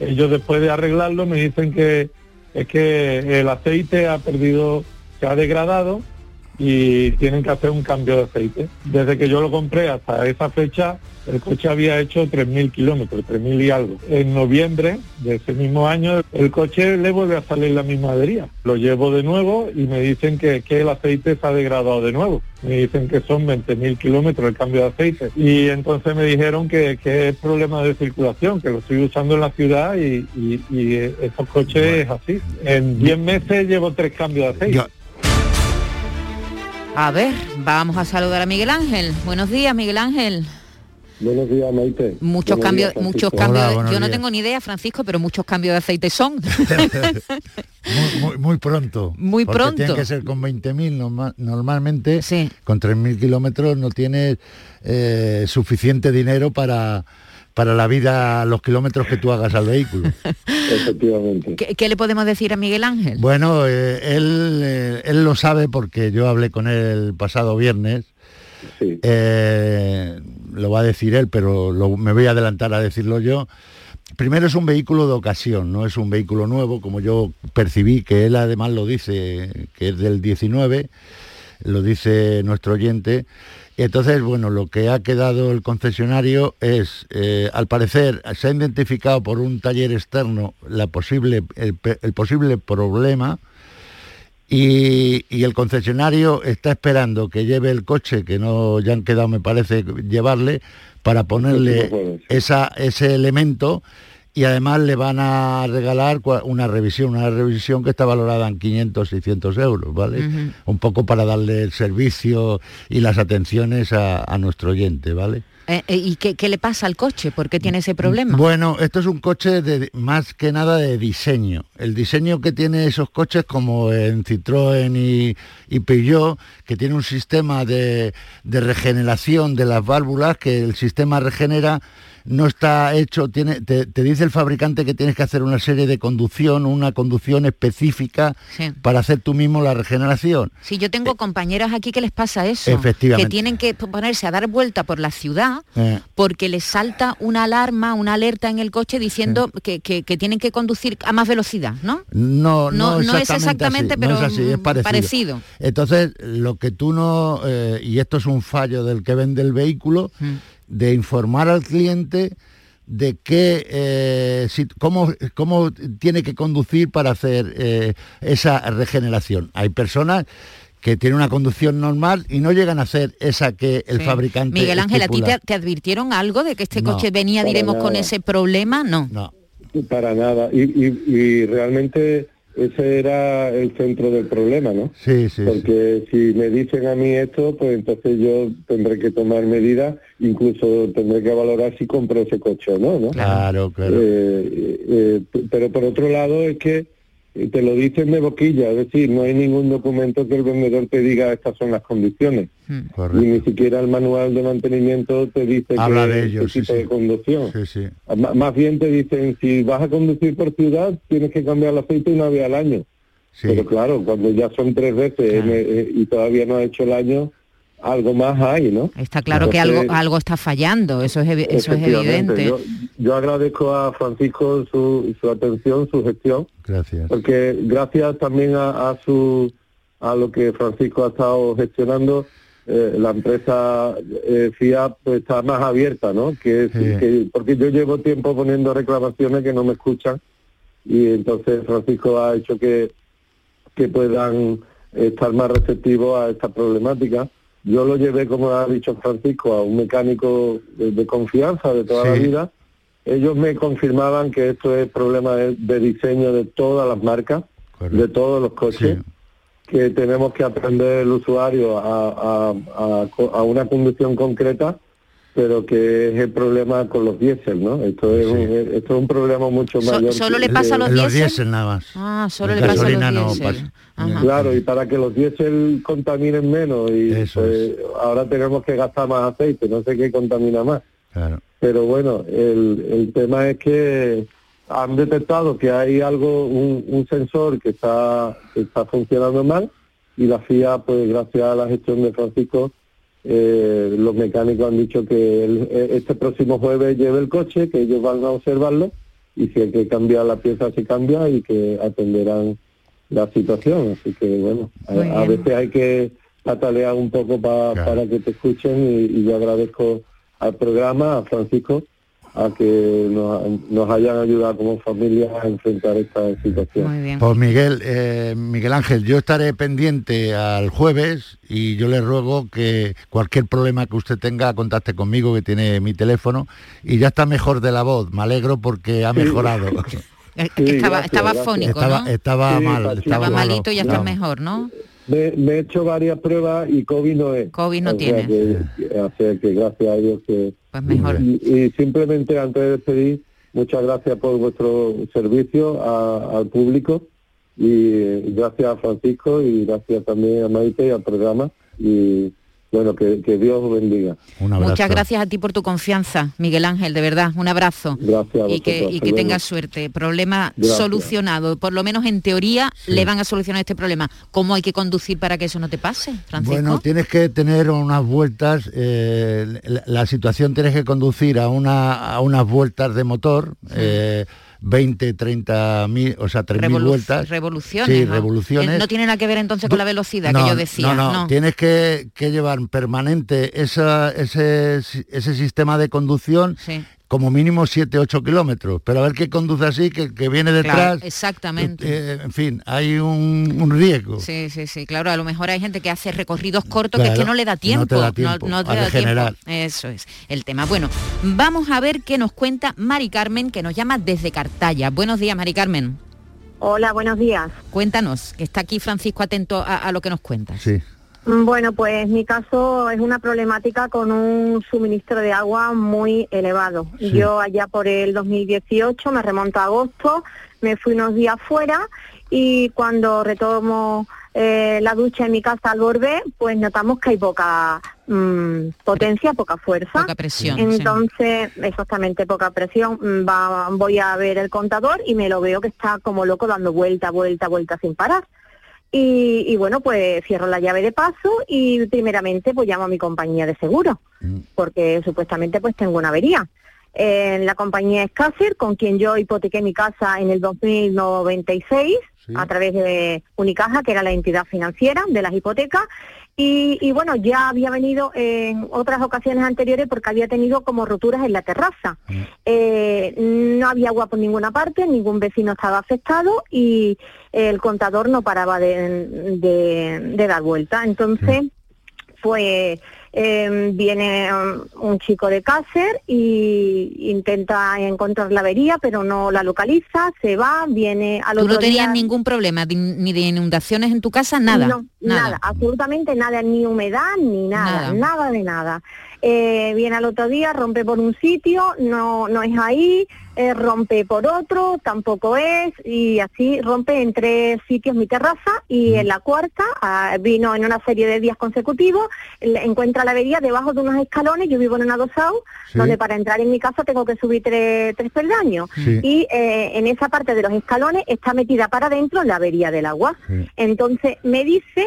[SPEAKER 40] ellos después de arreglarlo me dicen que es que el aceite ha perdido, se ha degradado
[SPEAKER 41] y tienen que hacer un cambio de aceite. Desde que yo lo compré hasta esa fecha, el coche había hecho 3.000 kilómetros, 3.000 y algo. En noviembre de ese mismo año, el coche le vuelve a salir la misma avería. Lo llevo de nuevo y me dicen que, que el aceite se ha degradado de nuevo. Me dicen que son 20.000 kilómetros el cambio de aceite. Y entonces me dijeron que, que, es problema de circulación, que lo estoy usando en la ciudad y, y, estos coches es así. En 10 meses llevo tres cambios de aceite.
[SPEAKER 3] A ver, vamos a saludar a Miguel Ángel. Buenos días, Miguel Ángel.
[SPEAKER 41] Buenos días, Maite.
[SPEAKER 3] Muchos cambios, muchos cambios. yo no tengo ni idea, Francisco, pero muchos cambios de aceite son.
[SPEAKER 39] muy, muy, pronto.
[SPEAKER 3] Muy pronto.
[SPEAKER 39] Tiene que ser con 20.000 normalmente. Con 3.000 kilómetros no tienes eh, suficiente dinero para para la vida, los kilómetros que tú hagas al vehículo.
[SPEAKER 41] Efectivamente.
[SPEAKER 3] ¿Qué, le podemos decir a Miguel Ángel?
[SPEAKER 39] Bueno, eh, él, eh, él lo sabe porque yo hablé con él el pasado viernes.
[SPEAKER 41] Sí.
[SPEAKER 39] Eh, lo va a decir él, pero me voy a adelantar a decirlo yo. Primero es un vehículo de ocasión, no es un vehículo nuevo, como yo percibí, que él además lo dice, que es del 19, lo dice nuestro oyente. Y entonces, bueno, lo que ha quedado el concesionario es, eh, al parecer, se ha identificado por un taller externo la posible, el, posible problema y, el concesionario está esperando que lleve el coche, que no ya han quedado, me parece, llevarle, para ponerle esa, ese elemento y además le van a regalar una revisión, una revisión que está valorada en 500, 600 euros, ¿vale? Un poco para darle el servicio y las atenciones a, nuestro oyente, ¿vale?
[SPEAKER 3] Eh, eh, ¿Y qué, le pasa al coche? ¿Por qué tiene ese problema?
[SPEAKER 39] Bueno, esto es un coche de, más que nada de diseño. El diseño que tiene esos coches como en Citroën y, y Peugeot, que tiene un sistema de, de regeneración de las válvulas, que el sistema regenera no está hecho, tiene, te, dice el fabricante que tienes que hacer una serie de conducción, una conducción específica para hacer tú mismo la regeneración.
[SPEAKER 3] Sí, yo tengo compañeras aquí que les pasa eso,
[SPEAKER 39] Efectivamente.
[SPEAKER 3] que tienen que ponerse a dar vuelta por la ciudad eh. porque les salta una alarma, una alerta en el coche diciendo que, tienen que conducir a más velocidad, ¿no?
[SPEAKER 39] No,
[SPEAKER 3] no,
[SPEAKER 39] no,
[SPEAKER 3] es exactamente, pero es, parecido.
[SPEAKER 39] Entonces, lo que tú no, eh, y esto es un fallo del que vende el vehículo, mm de informar al cliente de qué, eh, cómo, cómo, tiene que conducir para hacer eh, esa regeneración. Hay personas que tienen una conducción normal y no llegan a hacer esa que el fabricante
[SPEAKER 3] Miguel Ángel, ¿a ti te, advirtieron algo de que este coche venía, diremos, con ese problema? No.
[SPEAKER 39] No.
[SPEAKER 41] Para nada. y realmente ese era el centro del problema, ¿no?
[SPEAKER 39] Sí, sí.
[SPEAKER 41] Porque si me dicen a mí esto, pues entonces yo tendré que tomar medidas, incluso tendré que valorar si compro ese coche o no, ¿no?
[SPEAKER 39] Claro, claro.
[SPEAKER 41] Eh, eh, pero por otro lado es que te lo dicen de boquilla, es decir, no hay ningún documento que el vendedor te diga estas son las condiciones. Hmm. Y ni siquiera el manual de mantenimiento te dice
[SPEAKER 39] Habla
[SPEAKER 41] que
[SPEAKER 39] de ellos,
[SPEAKER 41] tipo de conducción.
[SPEAKER 39] Sí,
[SPEAKER 41] más bien te dicen, si vas a conducir por ciudad, tienes que cambiar el aceite una vez al año. Pero claro, cuando ya son tres veces eh, y todavía no ha hecho el año, algo más hay, ¿no?
[SPEAKER 3] Está claro que algo algo está fallando, eso es, eso es evidente.
[SPEAKER 41] Yo, agradezco a Francisco su, su, atención, su gestión.
[SPEAKER 39] Gracias.
[SPEAKER 41] Porque gracias también a, su a lo que Francisco ha estado gestionando, eh, la empresa eh, FIA pues, está más abierta, ¿no? Que, que, porque yo llevo tiempo poniendo reclamaciones que no me escuchan y entonces Francisco ha hecho que que puedan estar más receptivos a esta problemática yo lo llevé, como ha dicho Francisco, a un mecánico de, confianza de toda la vida. Ellos me confirmaban que esto es problema de, diseño de todas las marcas, de todos los coches, que tenemos que aprender el usuario a, a una conducción concreta pero que es el problema con los diésel, ¿no? Esto es, un, esto es un problema mucho mayor.
[SPEAKER 3] ¿Solo le pasa a los
[SPEAKER 39] diésel? diésel nada más.
[SPEAKER 3] Ah, solo le pasa a los diésel.
[SPEAKER 41] Claro, y para que los diésel contaminen menos, y pues, ahora tenemos que gastar más aceite, no sé qué contamina más.
[SPEAKER 39] Claro.
[SPEAKER 41] Pero bueno, el, el tema es que han detectado que hay algo, un, un sensor que está, que está funcionando mal, y la FIA, pues gracias a la gestión de Francisco, eh, los mecánicos han dicho que eh, este próximo jueves lleve el coche, que ellos van a observarlo y si hay que cambiar la pieza se cambia y que atenderán la situación. Así que bueno, a, veces hay que
[SPEAKER 42] patalear un poco pa- para que te escuchen y, y yo agradezco al programa, a Francisco, a que nos, nos hayan ayudado como familia a enfrentar esta situación.
[SPEAKER 3] Muy bien.
[SPEAKER 39] Pues Miguel, eh, Miguel Ángel, yo estaré pendiente al jueves y yo le ruego que cualquier problema que usted tenga contacte conmigo, que tiene mi teléfono, y ya está mejor de la voz. Me alegro porque ha mejorado.
[SPEAKER 3] Eh, estaba, estaba fónico,
[SPEAKER 39] estaba,
[SPEAKER 3] ¿no?
[SPEAKER 39] estaba
[SPEAKER 42] Sí,
[SPEAKER 39] mal.
[SPEAKER 3] Estaba
[SPEAKER 39] malo.
[SPEAKER 3] malito y ya está mejor, ¿no?
[SPEAKER 42] Me, me he hecho varias pruebas y COVID no es.
[SPEAKER 3] COVID no
[SPEAKER 42] O
[SPEAKER 3] tiene.
[SPEAKER 42] que- o sea que gracias a Dios que...
[SPEAKER 3] Pues mejor.
[SPEAKER 42] Y, y simplemente antes de despedir, muchas gracias por vuestro servicio a- al público y gracias a Francisco y gracias también a Maite y al programa y bueno, que, que Dios os bendiga.
[SPEAKER 39] Un
[SPEAKER 3] Muchas gracias a ti por tu confianza, Miguel Ángel, de verdad, un abrazo.
[SPEAKER 42] Gracias a
[SPEAKER 3] Y que, y que tengas suerte. Problema
[SPEAKER 42] Gracias.
[SPEAKER 3] solucionado. Por lo menos en teoría le van a solucionar este problema. ¿Cómo hay que conducir para que eso no te pase, Francisco?
[SPEAKER 39] Bueno, tienes que tener unas vueltas, eh, la, la situación tienes que conducir a, una, a unas vueltas de motor, eh, 20, 30 mil, o sea, 3 mil vueltas.
[SPEAKER 3] Revoluciones.
[SPEAKER 39] Sí,
[SPEAKER 3] ¿no?
[SPEAKER 39] revoluciones.
[SPEAKER 3] Eh, No tiene nada que ver entonces con la velocidad que yo decía.
[SPEAKER 39] No, no, tienes que, que llevar permanente esa, ese, ese sistema de conducción
[SPEAKER 3] Sí.
[SPEAKER 39] Como mínimo 7, 8 kilómetros. Pero a ver qué conduce así, que, que viene
[SPEAKER 3] Claro,
[SPEAKER 39] detrás.
[SPEAKER 3] exactamente.
[SPEAKER 39] eh, en fin, hay un, un riesgo.
[SPEAKER 3] Sí, sí, sí, claro, a lo mejor hay gente que hace recorridos cortos que es que no le da
[SPEAKER 39] no te
[SPEAKER 3] tiempo.
[SPEAKER 39] da tiempo
[SPEAKER 3] no te da
[SPEAKER 39] regenerar.
[SPEAKER 3] tiempo. Eso es el tema. Bueno, vamos a ver qué nos cuenta Mari Carmen, que nos llama desde Cartaya. Buenos días, Mari Carmen.
[SPEAKER 43] Hola, buenos días.
[SPEAKER 3] Cuéntanos, que está aquí Francisco atento a, a lo que nos cuentas.
[SPEAKER 39] Sí.
[SPEAKER 43] Bueno, pues mi caso es una problemática con un suministro de agua muy elevado.
[SPEAKER 44] Sí.
[SPEAKER 43] Yo allá por el 2018, me remonto a agosto, me fui unos días fuera y cuando retomo eh, la ducha en mi casa al volver, pues notamos que hay poca mm, potencia, poca fuerza.
[SPEAKER 3] Poca presión, sí.
[SPEAKER 43] Entonces, exactamente, poca presión. Mm, va- voy a ver el contador y me lo veo que está como loco dando vuelta, vuelta, vuelta sin parar. Y, y bueno, pues cierro la llave de paso y primeramente pues llamo a mi compañía de seguro, porque supuestamente pues tengo una avería. Eh, la compañía es Caser, con quien yo hipotequé mi casa en el 2096 a través de Unicaja, que era la entidad financiera de las hipotecas. Y, y bueno, ya había venido en otras ocasiones anteriores porque había tenido como roturas en la terraza. Eh, no había agua por ninguna parte, ningún vecino estaba afectado y el contador no paraba de, de- de dar vuelta. Entonces, pues eh, viene um, un chico de Cácer y intenta encontrar la avería, pero no la localiza, se va, viene al
[SPEAKER 3] ¿Tú
[SPEAKER 43] otro
[SPEAKER 3] no tenías
[SPEAKER 43] día-
[SPEAKER 3] ningún problema ni de inundaciones en tu casa? Nada.
[SPEAKER 43] no, nada. absolutamente nada, ni humedad, ni nada,
[SPEAKER 3] Nada.
[SPEAKER 43] nada, de nada. Eh, viene al otro día, rompe por un sitio, no, no es ahí, eh, rompe por otro, tampoco es, y así rompe en tres sitios mi terraza y en la cuarta ah, vino en una serie de días consecutivos, le- encuentra la avería debajo de unos escalones, yo vivo en un adosado,
[SPEAKER 44] Sí.
[SPEAKER 43] donde para entrar en mi casa tengo que subir tres, tres peldaños.
[SPEAKER 44] Sí.
[SPEAKER 43] Y eh, en esa parte de los escalones está metida para adentro la avería del agua. Entonces me dice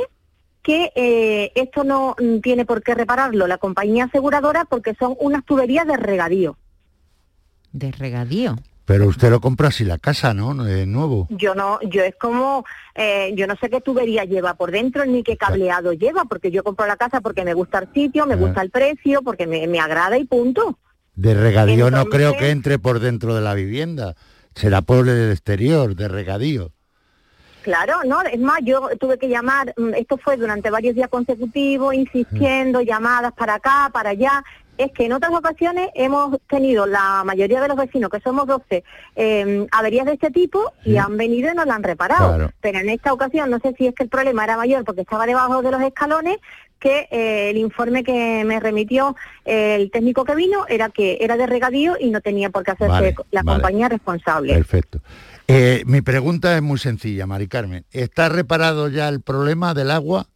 [SPEAKER 43] que eh, esto no mm, tiene por qué repararlo la compañía aseguradora porque son unas tuberías de regadío.
[SPEAKER 3] De regadío.
[SPEAKER 39] Pero usted lo compra así la casa, ¿no? De nuevo.
[SPEAKER 43] Yo no, yo es como, eh, yo no sé qué tubería lleva por dentro ni qué cableado lleva, porque yo compro la casa porque me gusta el sitio, me
[SPEAKER 39] Ah.
[SPEAKER 43] gusta el precio, porque me, me agrada y punto.
[SPEAKER 39] De regadío no creo que entre por dentro de la vivienda. Será por el exterior, de regadío.
[SPEAKER 43] Claro, no, es más, yo tuve que llamar, mm, esto fue durante varios días consecutivos, insistiendo, llamadas para acá, para allá. Es que en otras ocasiones hemos tenido la mayoría de los vecinos, que somos 12, eh, averías de este tipo y han venido y nos la han reparado.
[SPEAKER 44] Claro.
[SPEAKER 43] Pero en esta ocasión, no sé si es que el problema era mayor porque estaba debajo de los escalones, que eh, el informe que me remitió eh, el técnico que vino era que era de regadío y no tenía por qué hacerse
[SPEAKER 39] Vale,
[SPEAKER 43] la
[SPEAKER 39] vale.
[SPEAKER 43] compañía responsable.
[SPEAKER 39] Perfecto. Eh, mi pregunta es muy sencilla, Mari Carmen. ¿Está reparado ya el problema del agua?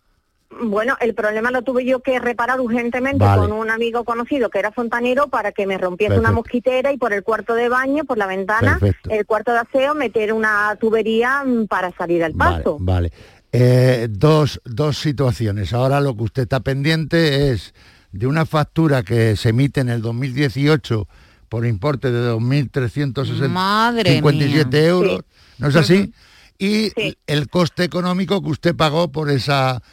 [SPEAKER 43] Bueno, el problema lo tuve yo que reparar urgentemente
[SPEAKER 39] Vale.
[SPEAKER 43] con un amigo conocido que era fontanero para que me rompiese una mosquitera y por el cuarto de baño, por la ventana,
[SPEAKER 39] Perfecto.
[SPEAKER 43] el cuarto de aseo, meter una tubería mm, para salir al paso.
[SPEAKER 39] Vale. Eh, dos, dos situaciones. Ahora lo que usted está pendiente es de una factura que se emite en el 2018 por importe de
[SPEAKER 3] Madre
[SPEAKER 39] 2.357
[SPEAKER 3] mía.
[SPEAKER 39] euros, ¿no es así? Y el coste económico que usted pagó por esa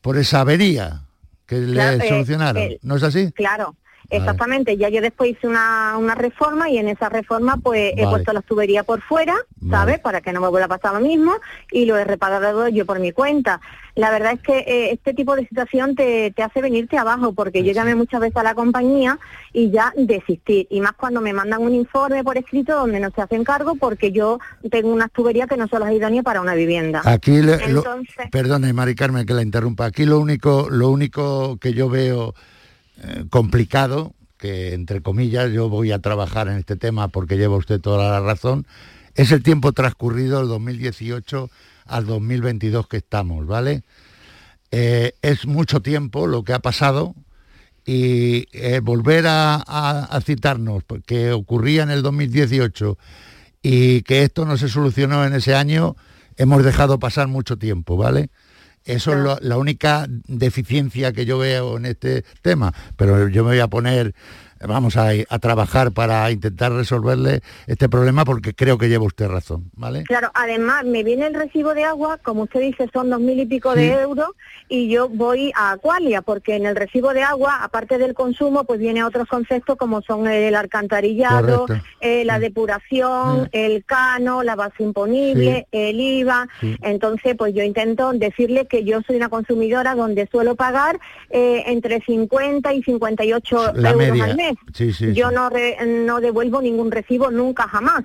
[SPEAKER 39] por esa avería que
[SPEAKER 43] Claro,
[SPEAKER 39] le
[SPEAKER 43] eh,
[SPEAKER 39] solucionaron.
[SPEAKER 43] eh,
[SPEAKER 39] ¿No es así?
[SPEAKER 43] Claro, exactamente. Ya yo después hice una, una reforma y en esa reforma pues he
[SPEAKER 39] Vale.
[SPEAKER 43] puesto las tuberías por fuera, ¿sabes? Para que no me vuelva a pasar lo mismo y lo he reparado yo por mi cuenta. La verdad es que eh, este tipo de situación te, te hace venirte abajo porque yo llamé muchas veces a la compañía y ya desistí. Y más cuando me mandan un informe por escrito donde no se hacen cargo porque yo tengo unas tuberías que no son las idóneas para una vivienda.
[SPEAKER 39] Aquí, le- lo-
[SPEAKER 43] Entonces,
[SPEAKER 39] perdone, Mari Carmen, que la interrumpa. Aquí lo único, lo único que yo veo eh, complicado, que entre comillas yo voy a trabajar en este tema porque lleva usted toda la razón, es el tiempo transcurrido del 2018 al 2022 que estamos, ¿vale? Eh, es mucho tiempo lo que ha pasado y eh, volver a, a- citarnos que ocurría en el 2018 y que esto no se solucionó en ese año, hemos dejado pasar mucho tiempo, ¿vale? Eso es lo- la única deficiencia que yo veo en este tema, pero yo me voy a poner, vamos a, a trabajar para intentar resolverle este problema porque creo que lleva usted razón, ¿vale?
[SPEAKER 43] Claro, además me viene el recibo de agua, como usted dice, son dos mil y pico de euros y yo voy a Aqualia porque en el recibo de agua, aparte del consumo, pues viene otros conceptos como son el alcantarillado, eh, la depuración, el cano, la base imponible, el IVA. Entonces, pues yo intento decirle que yo soy una consumidora donde suelo pagar eh, entre 50 y 58
[SPEAKER 39] La
[SPEAKER 43] euros
[SPEAKER 39] media.
[SPEAKER 43] al mes.
[SPEAKER 39] Sí, sí,
[SPEAKER 43] yo
[SPEAKER 39] sí.
[SPEAKER 43] no re- no devuelvo ningún recibo nunca jamás.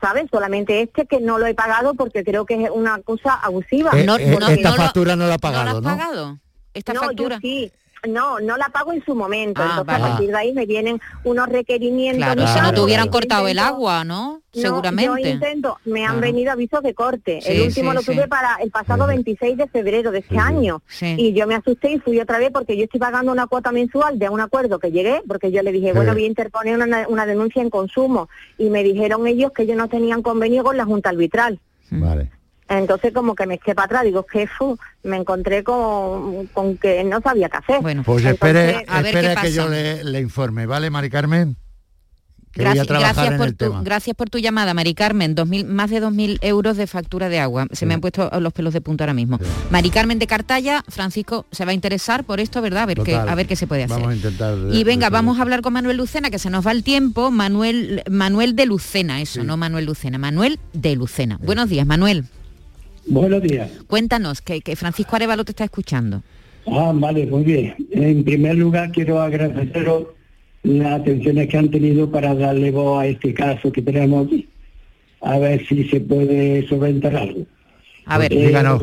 [SPEAKER 43] ¿Sabes? Solamente este que no lo he pagado porque creo que es una cosa abusiva.
[SPEAKER 39] Eh, eh, esta factura no la ha pagado, ¿no?
[SPEAKER 3] pagado? ¿Esta
[SPEAKER 43] no,
[SPEAKER 3] factura?
[SPEAKER 43] Yo sí. No, no la pago en su momento.
[SPEAKER 3] Ah,
[SPEAKER 43] Entonces
[SPEAKER 3] vale.
[SPEAKER 43] a partir de ahí me vienen unos requerimientos.
[SPEAKER 3] Claro, si no te hubieran cortado el agua, ¿no?
[SPEAKER 43] no, Yo
[SPEAKER 3] Seguramente.
[SPEAKER 43] intento, me han venido avisos de corte.
[SPEAKER 3] Sí,
[SPEAKER 43] el último
[SPEAKER 3] sí,
[SPEAKER 43] lo
[SPEAKER 3] sí.
[SPEAKER 43] tuve para el pasado 26 de febrero de este año.
[SPEAKER 3] Sí.
[SPEAKER 43] Y yo me asusté y fui otra vez porque yo estoy pagando una cuota mensual de un acuerdo que llegué, porque yo le dije,
[SPEAKER 39] Sí.
[SPEAKER 43] bueno, voy a interponer una, una denuncia en consumo. Y me dijeron ellos que ellos no tenían convenio con la Junta Arbitral.
[SPEAKER 39] Vale.
[SPEAKER 43] Entonces como que me eché para atrás, digo, que me encontré con, con que no sabía qué hacer.
[SPEAKER 3] Bueno,
[SPEAKER 39] Pues espere,
[SPEAKER 43] Entonces, a ver
[SPEAKER 39] espere
[SPEAKER 43] qué
[SPEAKER 39] que yo
[SPEAKER 43] pasa.
[SPEAKER 39] le, le informe, ¿vale, Mari Carmen?
[SPEAKER 3] Gracias, por tu,
[SPEAKER 39] tema.
[SPEAKER 3] gracias por tu llamada, Mari Carmen. 2000, más de 2.000 euros de factura de agua. Se me han puesto los pelos de punta ahora mismo. Mari Carmen de Cartaya, Francisco se va a interesar por esto, ¿verdad? A ver, qué, a ver qué se puede hacer.
[SPEAKER 39] Vamos a intentar...
[SPEAKER 3] Y venga, vamos a hablar con Manuel Lucena, que se nos va el tiempo. Manuel, Manuel de Lucena, eso, no Manuel Lucena, Manuel de Lucena. Buenos días, Manuel.
[SPEAKER 45] Buenos días.
[SPEAKER 3] Cuéntanos, que, que Francisco Arevalo te está escuchando.
[SPEAKER 45] Ah, vale, muy bien. En primer lugar, quiero agradeceros las atenciones que han tenido para darle voz a este caso que tenemos aquí. A ver si se puede solventar algo.
[SPEAKER 3] A ver,
[SPEAKER 45] Eh,
[SPEAKER 39] díganos.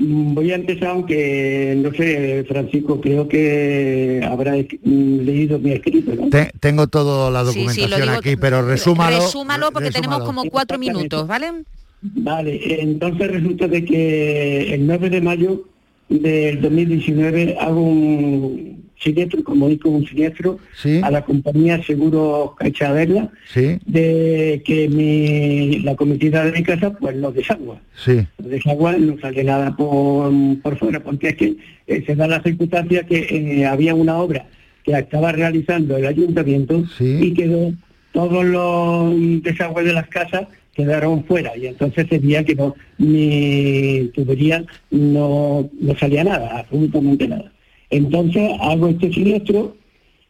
[SPEAKER 45] Voy a empezar, aunque no sé, Francisco, creo que habrá leído mi escrito, ¿no?
[SPEAKER 39] Te- tengo toda la
[SPEAKER 3] Sí, sí, lo
[SPEAKER 39] documentación aquí, pero resúmalo.
[SPEAKER 3] Resúmalo porque tenemos como cuatro minutos, ¿vale?
[SPEAKER 45] Vale, entonces resulta de que el 9 de mayo del 2019 hago un siniestro, comunico un siniestro a la compañía Seguro Caixa Verla
[SPEAKER 39] Sí,
[SPEAKER 45] de que mi, la cometida de mi casa pues no desagua.
[SPEAKER 39] sí.
[SPEAKER 45] Desagua, no sale nada por, por fuera, porque es que eh, se da la circunstancia que eh, había una obra que estaba realizando el ayuntamiento y quedó todos los desagües de las casas quedaron fuera y entonces ese día que no, mi tubería no, no salía nada, absolutamente nada. Entonces hago este siniestro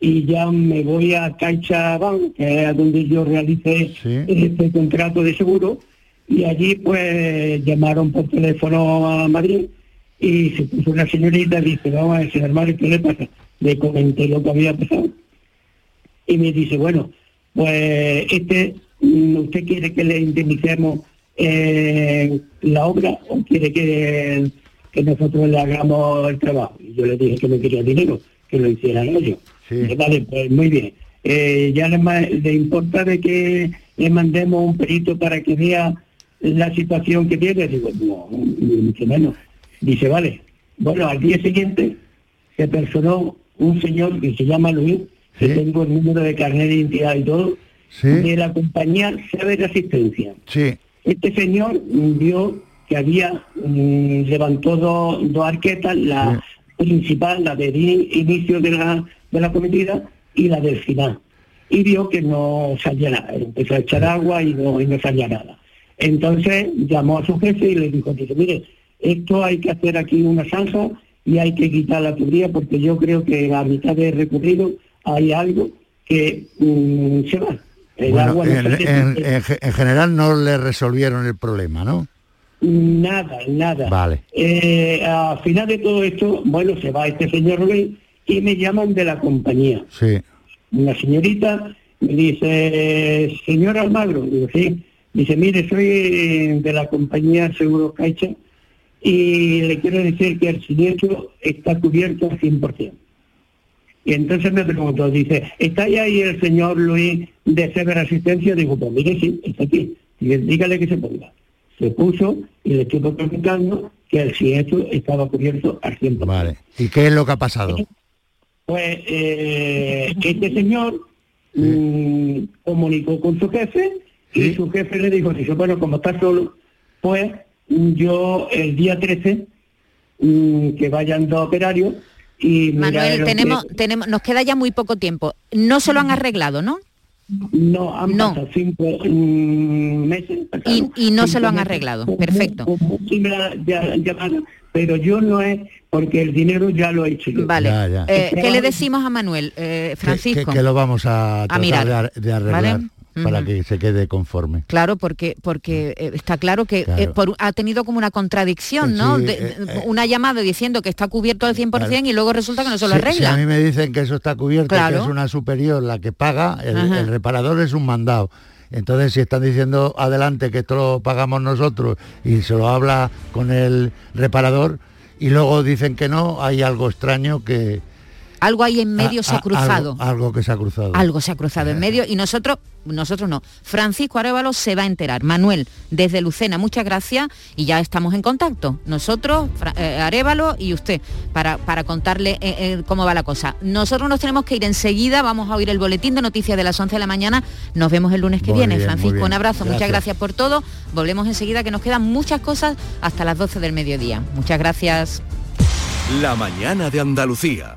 [SPEAKER 45] y ya me voy a CaixaBank, que es donde yo realicé este contrato de seguro, y allí pues llamaron por teléfono a Madrid y se puso una señorita y dice, vamos a señor Mario, ¿qué le pasa? Le comenté lo que había pasado y me dice, bueno, pues este, ¿usted quiere que le indemnicemos eh, la obra o quiere que, que nosotros le hagamos el trabajo? Y yo le dije que no quería dinero, que lo hicieran ellos. Vale, pues muy bien. Eh, ya le, le importa de que le mandemos un perito para que vea la situación que tiene. Digo, no, mucho menos. Dice, vale. Bueno, al día siguiente se personó un señor que se llama Luis, que tengo el número de carnet de identidad y todo, de la compañía Saber Asistencia.
[SPEAKER 39] Sí.
[SPEAKER 45] Este señor vio que había, mm, levantó dos, dos arquetas, la principal, la del in- inicio de la, de la cometida y la del final. Y vio que no salía nada, empezó a echar agua y no, y no salía nada. Entonces llamó a su jefe y le dijo, dice, mire, esto hay que hacer aquí una zanja y hay que quitar la tubería porque yo creo que a mitad de recorrido hay algo que mm, se va.
[SPEAKER 39] En, general no le resolvieron el problema, ¿no?
[SPEAKER 45] Nada, nada.
[SPEAKER 39] Vale.
[SPEAKER 45] Eh, al final de todo esto, bueno, se va este señor Luis y me llaman de la compañía.
[SPEAKER 39] Sí.
[SPEAKER 45] Una señorita me dice, señor Almagro, digo, sí. Dice, mire, soy de la compañía Seguro Caixa y le quiero decir que el siniestro está cubierto al 100%. Y entonces me preguntó, dice, ¿está ahí el señor Luis de Severa Asistencia? Digo, pues mire, sí, está aquí. Y dígale que se ponga se puso y le estuvo preguntando que el siniestro estaba cubierto al 100%.
[SPEAKER 39] Vale. ¿Y qué es lo que ha pasado?
[SPEAKER 45] Pues eh, este señor mm, comunicó con su jefe y su jefe le dijo, dice, bueno, como está solo, pues yo el día 13 mm, que vayan dos operarios y
[SPEAKER 3] Manuel, tenemos, tenemos, nos queda ya muy poco tiempo. No se lo han arreglado, ¿no?
[SPEAKER 45] No, han pasado cinco mm, meses.
[SPEAKER 3] y, no se lo han arreglado, perfecto.
[SPEAKER 45] pero yo no es porque el dinero ya lo he hecho
[SPEAKER 3] Vale, eh, ¿qué le decimos a Manuel, eh, Francisco?
[SPEAKER 39] Que, lo vamos a, tratar de, arreglar para que se quede conforme.
[SPEAKER 3] Claro, porque porque eh, está claro que eh, ha tenido como una contradicción, ¿no? Eh, una llamada diciendo que está cubierto al 100% y luego resulta que no se lo arregla.
[SPEAKER 39] Si a mí me dicen que eso está cubierto, que es una superior la que paga, el, reparador es un mandado. Entonces, si están diciendo adelante que esto lo pagamos nosotros y se lo habla con el reparador y luego dicen que no, hay algo extraño que,
[SPEAKER 3] algo ahí en medio se ha cruzado.
[SPEAKER 39] Algo, que se ha cruzado.
[SPEAKER 3] Algo se ha cruzado en medio y nosotros, nosotros no. Francisco Arevalo se va a enterar. Manuel, desde Lucena, muchas gracias y ya estamos en contacto. Nosotros, eh, Arevalo y usted, para, para contarle eh, eh, cómo va la cosa. Nosotros nos tenemos que ir enseguida, vamos a oír el boletín de noticias de las 11 de la mañana. Nos vemos el lunes que viene. Francisco, un abrazo, muchas gracias por todo. Volvemos enseguida que nos quedan muchas cosas hasta las 12 del mediodía. Muchas gracias.
[SPEAKER 44] La mañana de Andalucía.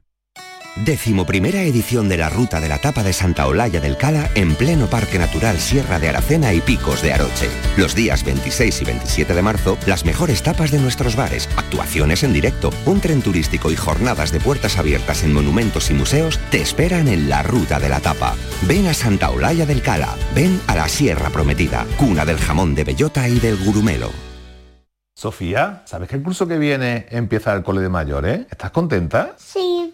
[SPEAKER 30] Décimo primera edición de la Ruta de la Tapa de Santa Olalla del Cala en pleno Parque Natural Sierra de Aracena y Picos de Aroche. Los días 26 y 27 de marzo, las mejores tapas de nuestros bares, actuaciones en directo, un tren turístico y jornadas de puertas abiertas en monumentos y museos te esperan en la Ruta de la Tapa. Ven a Santa Olalla del Cala, ven a la Sierra Prometida, cuna del jamón de bellota y del gurumelo.
[SPEAKER 46] Sofía, ¿sabes que el curso que viene empieza el cole de mayores? ¿Estás contenta?
[SPEAKER 47] Sí,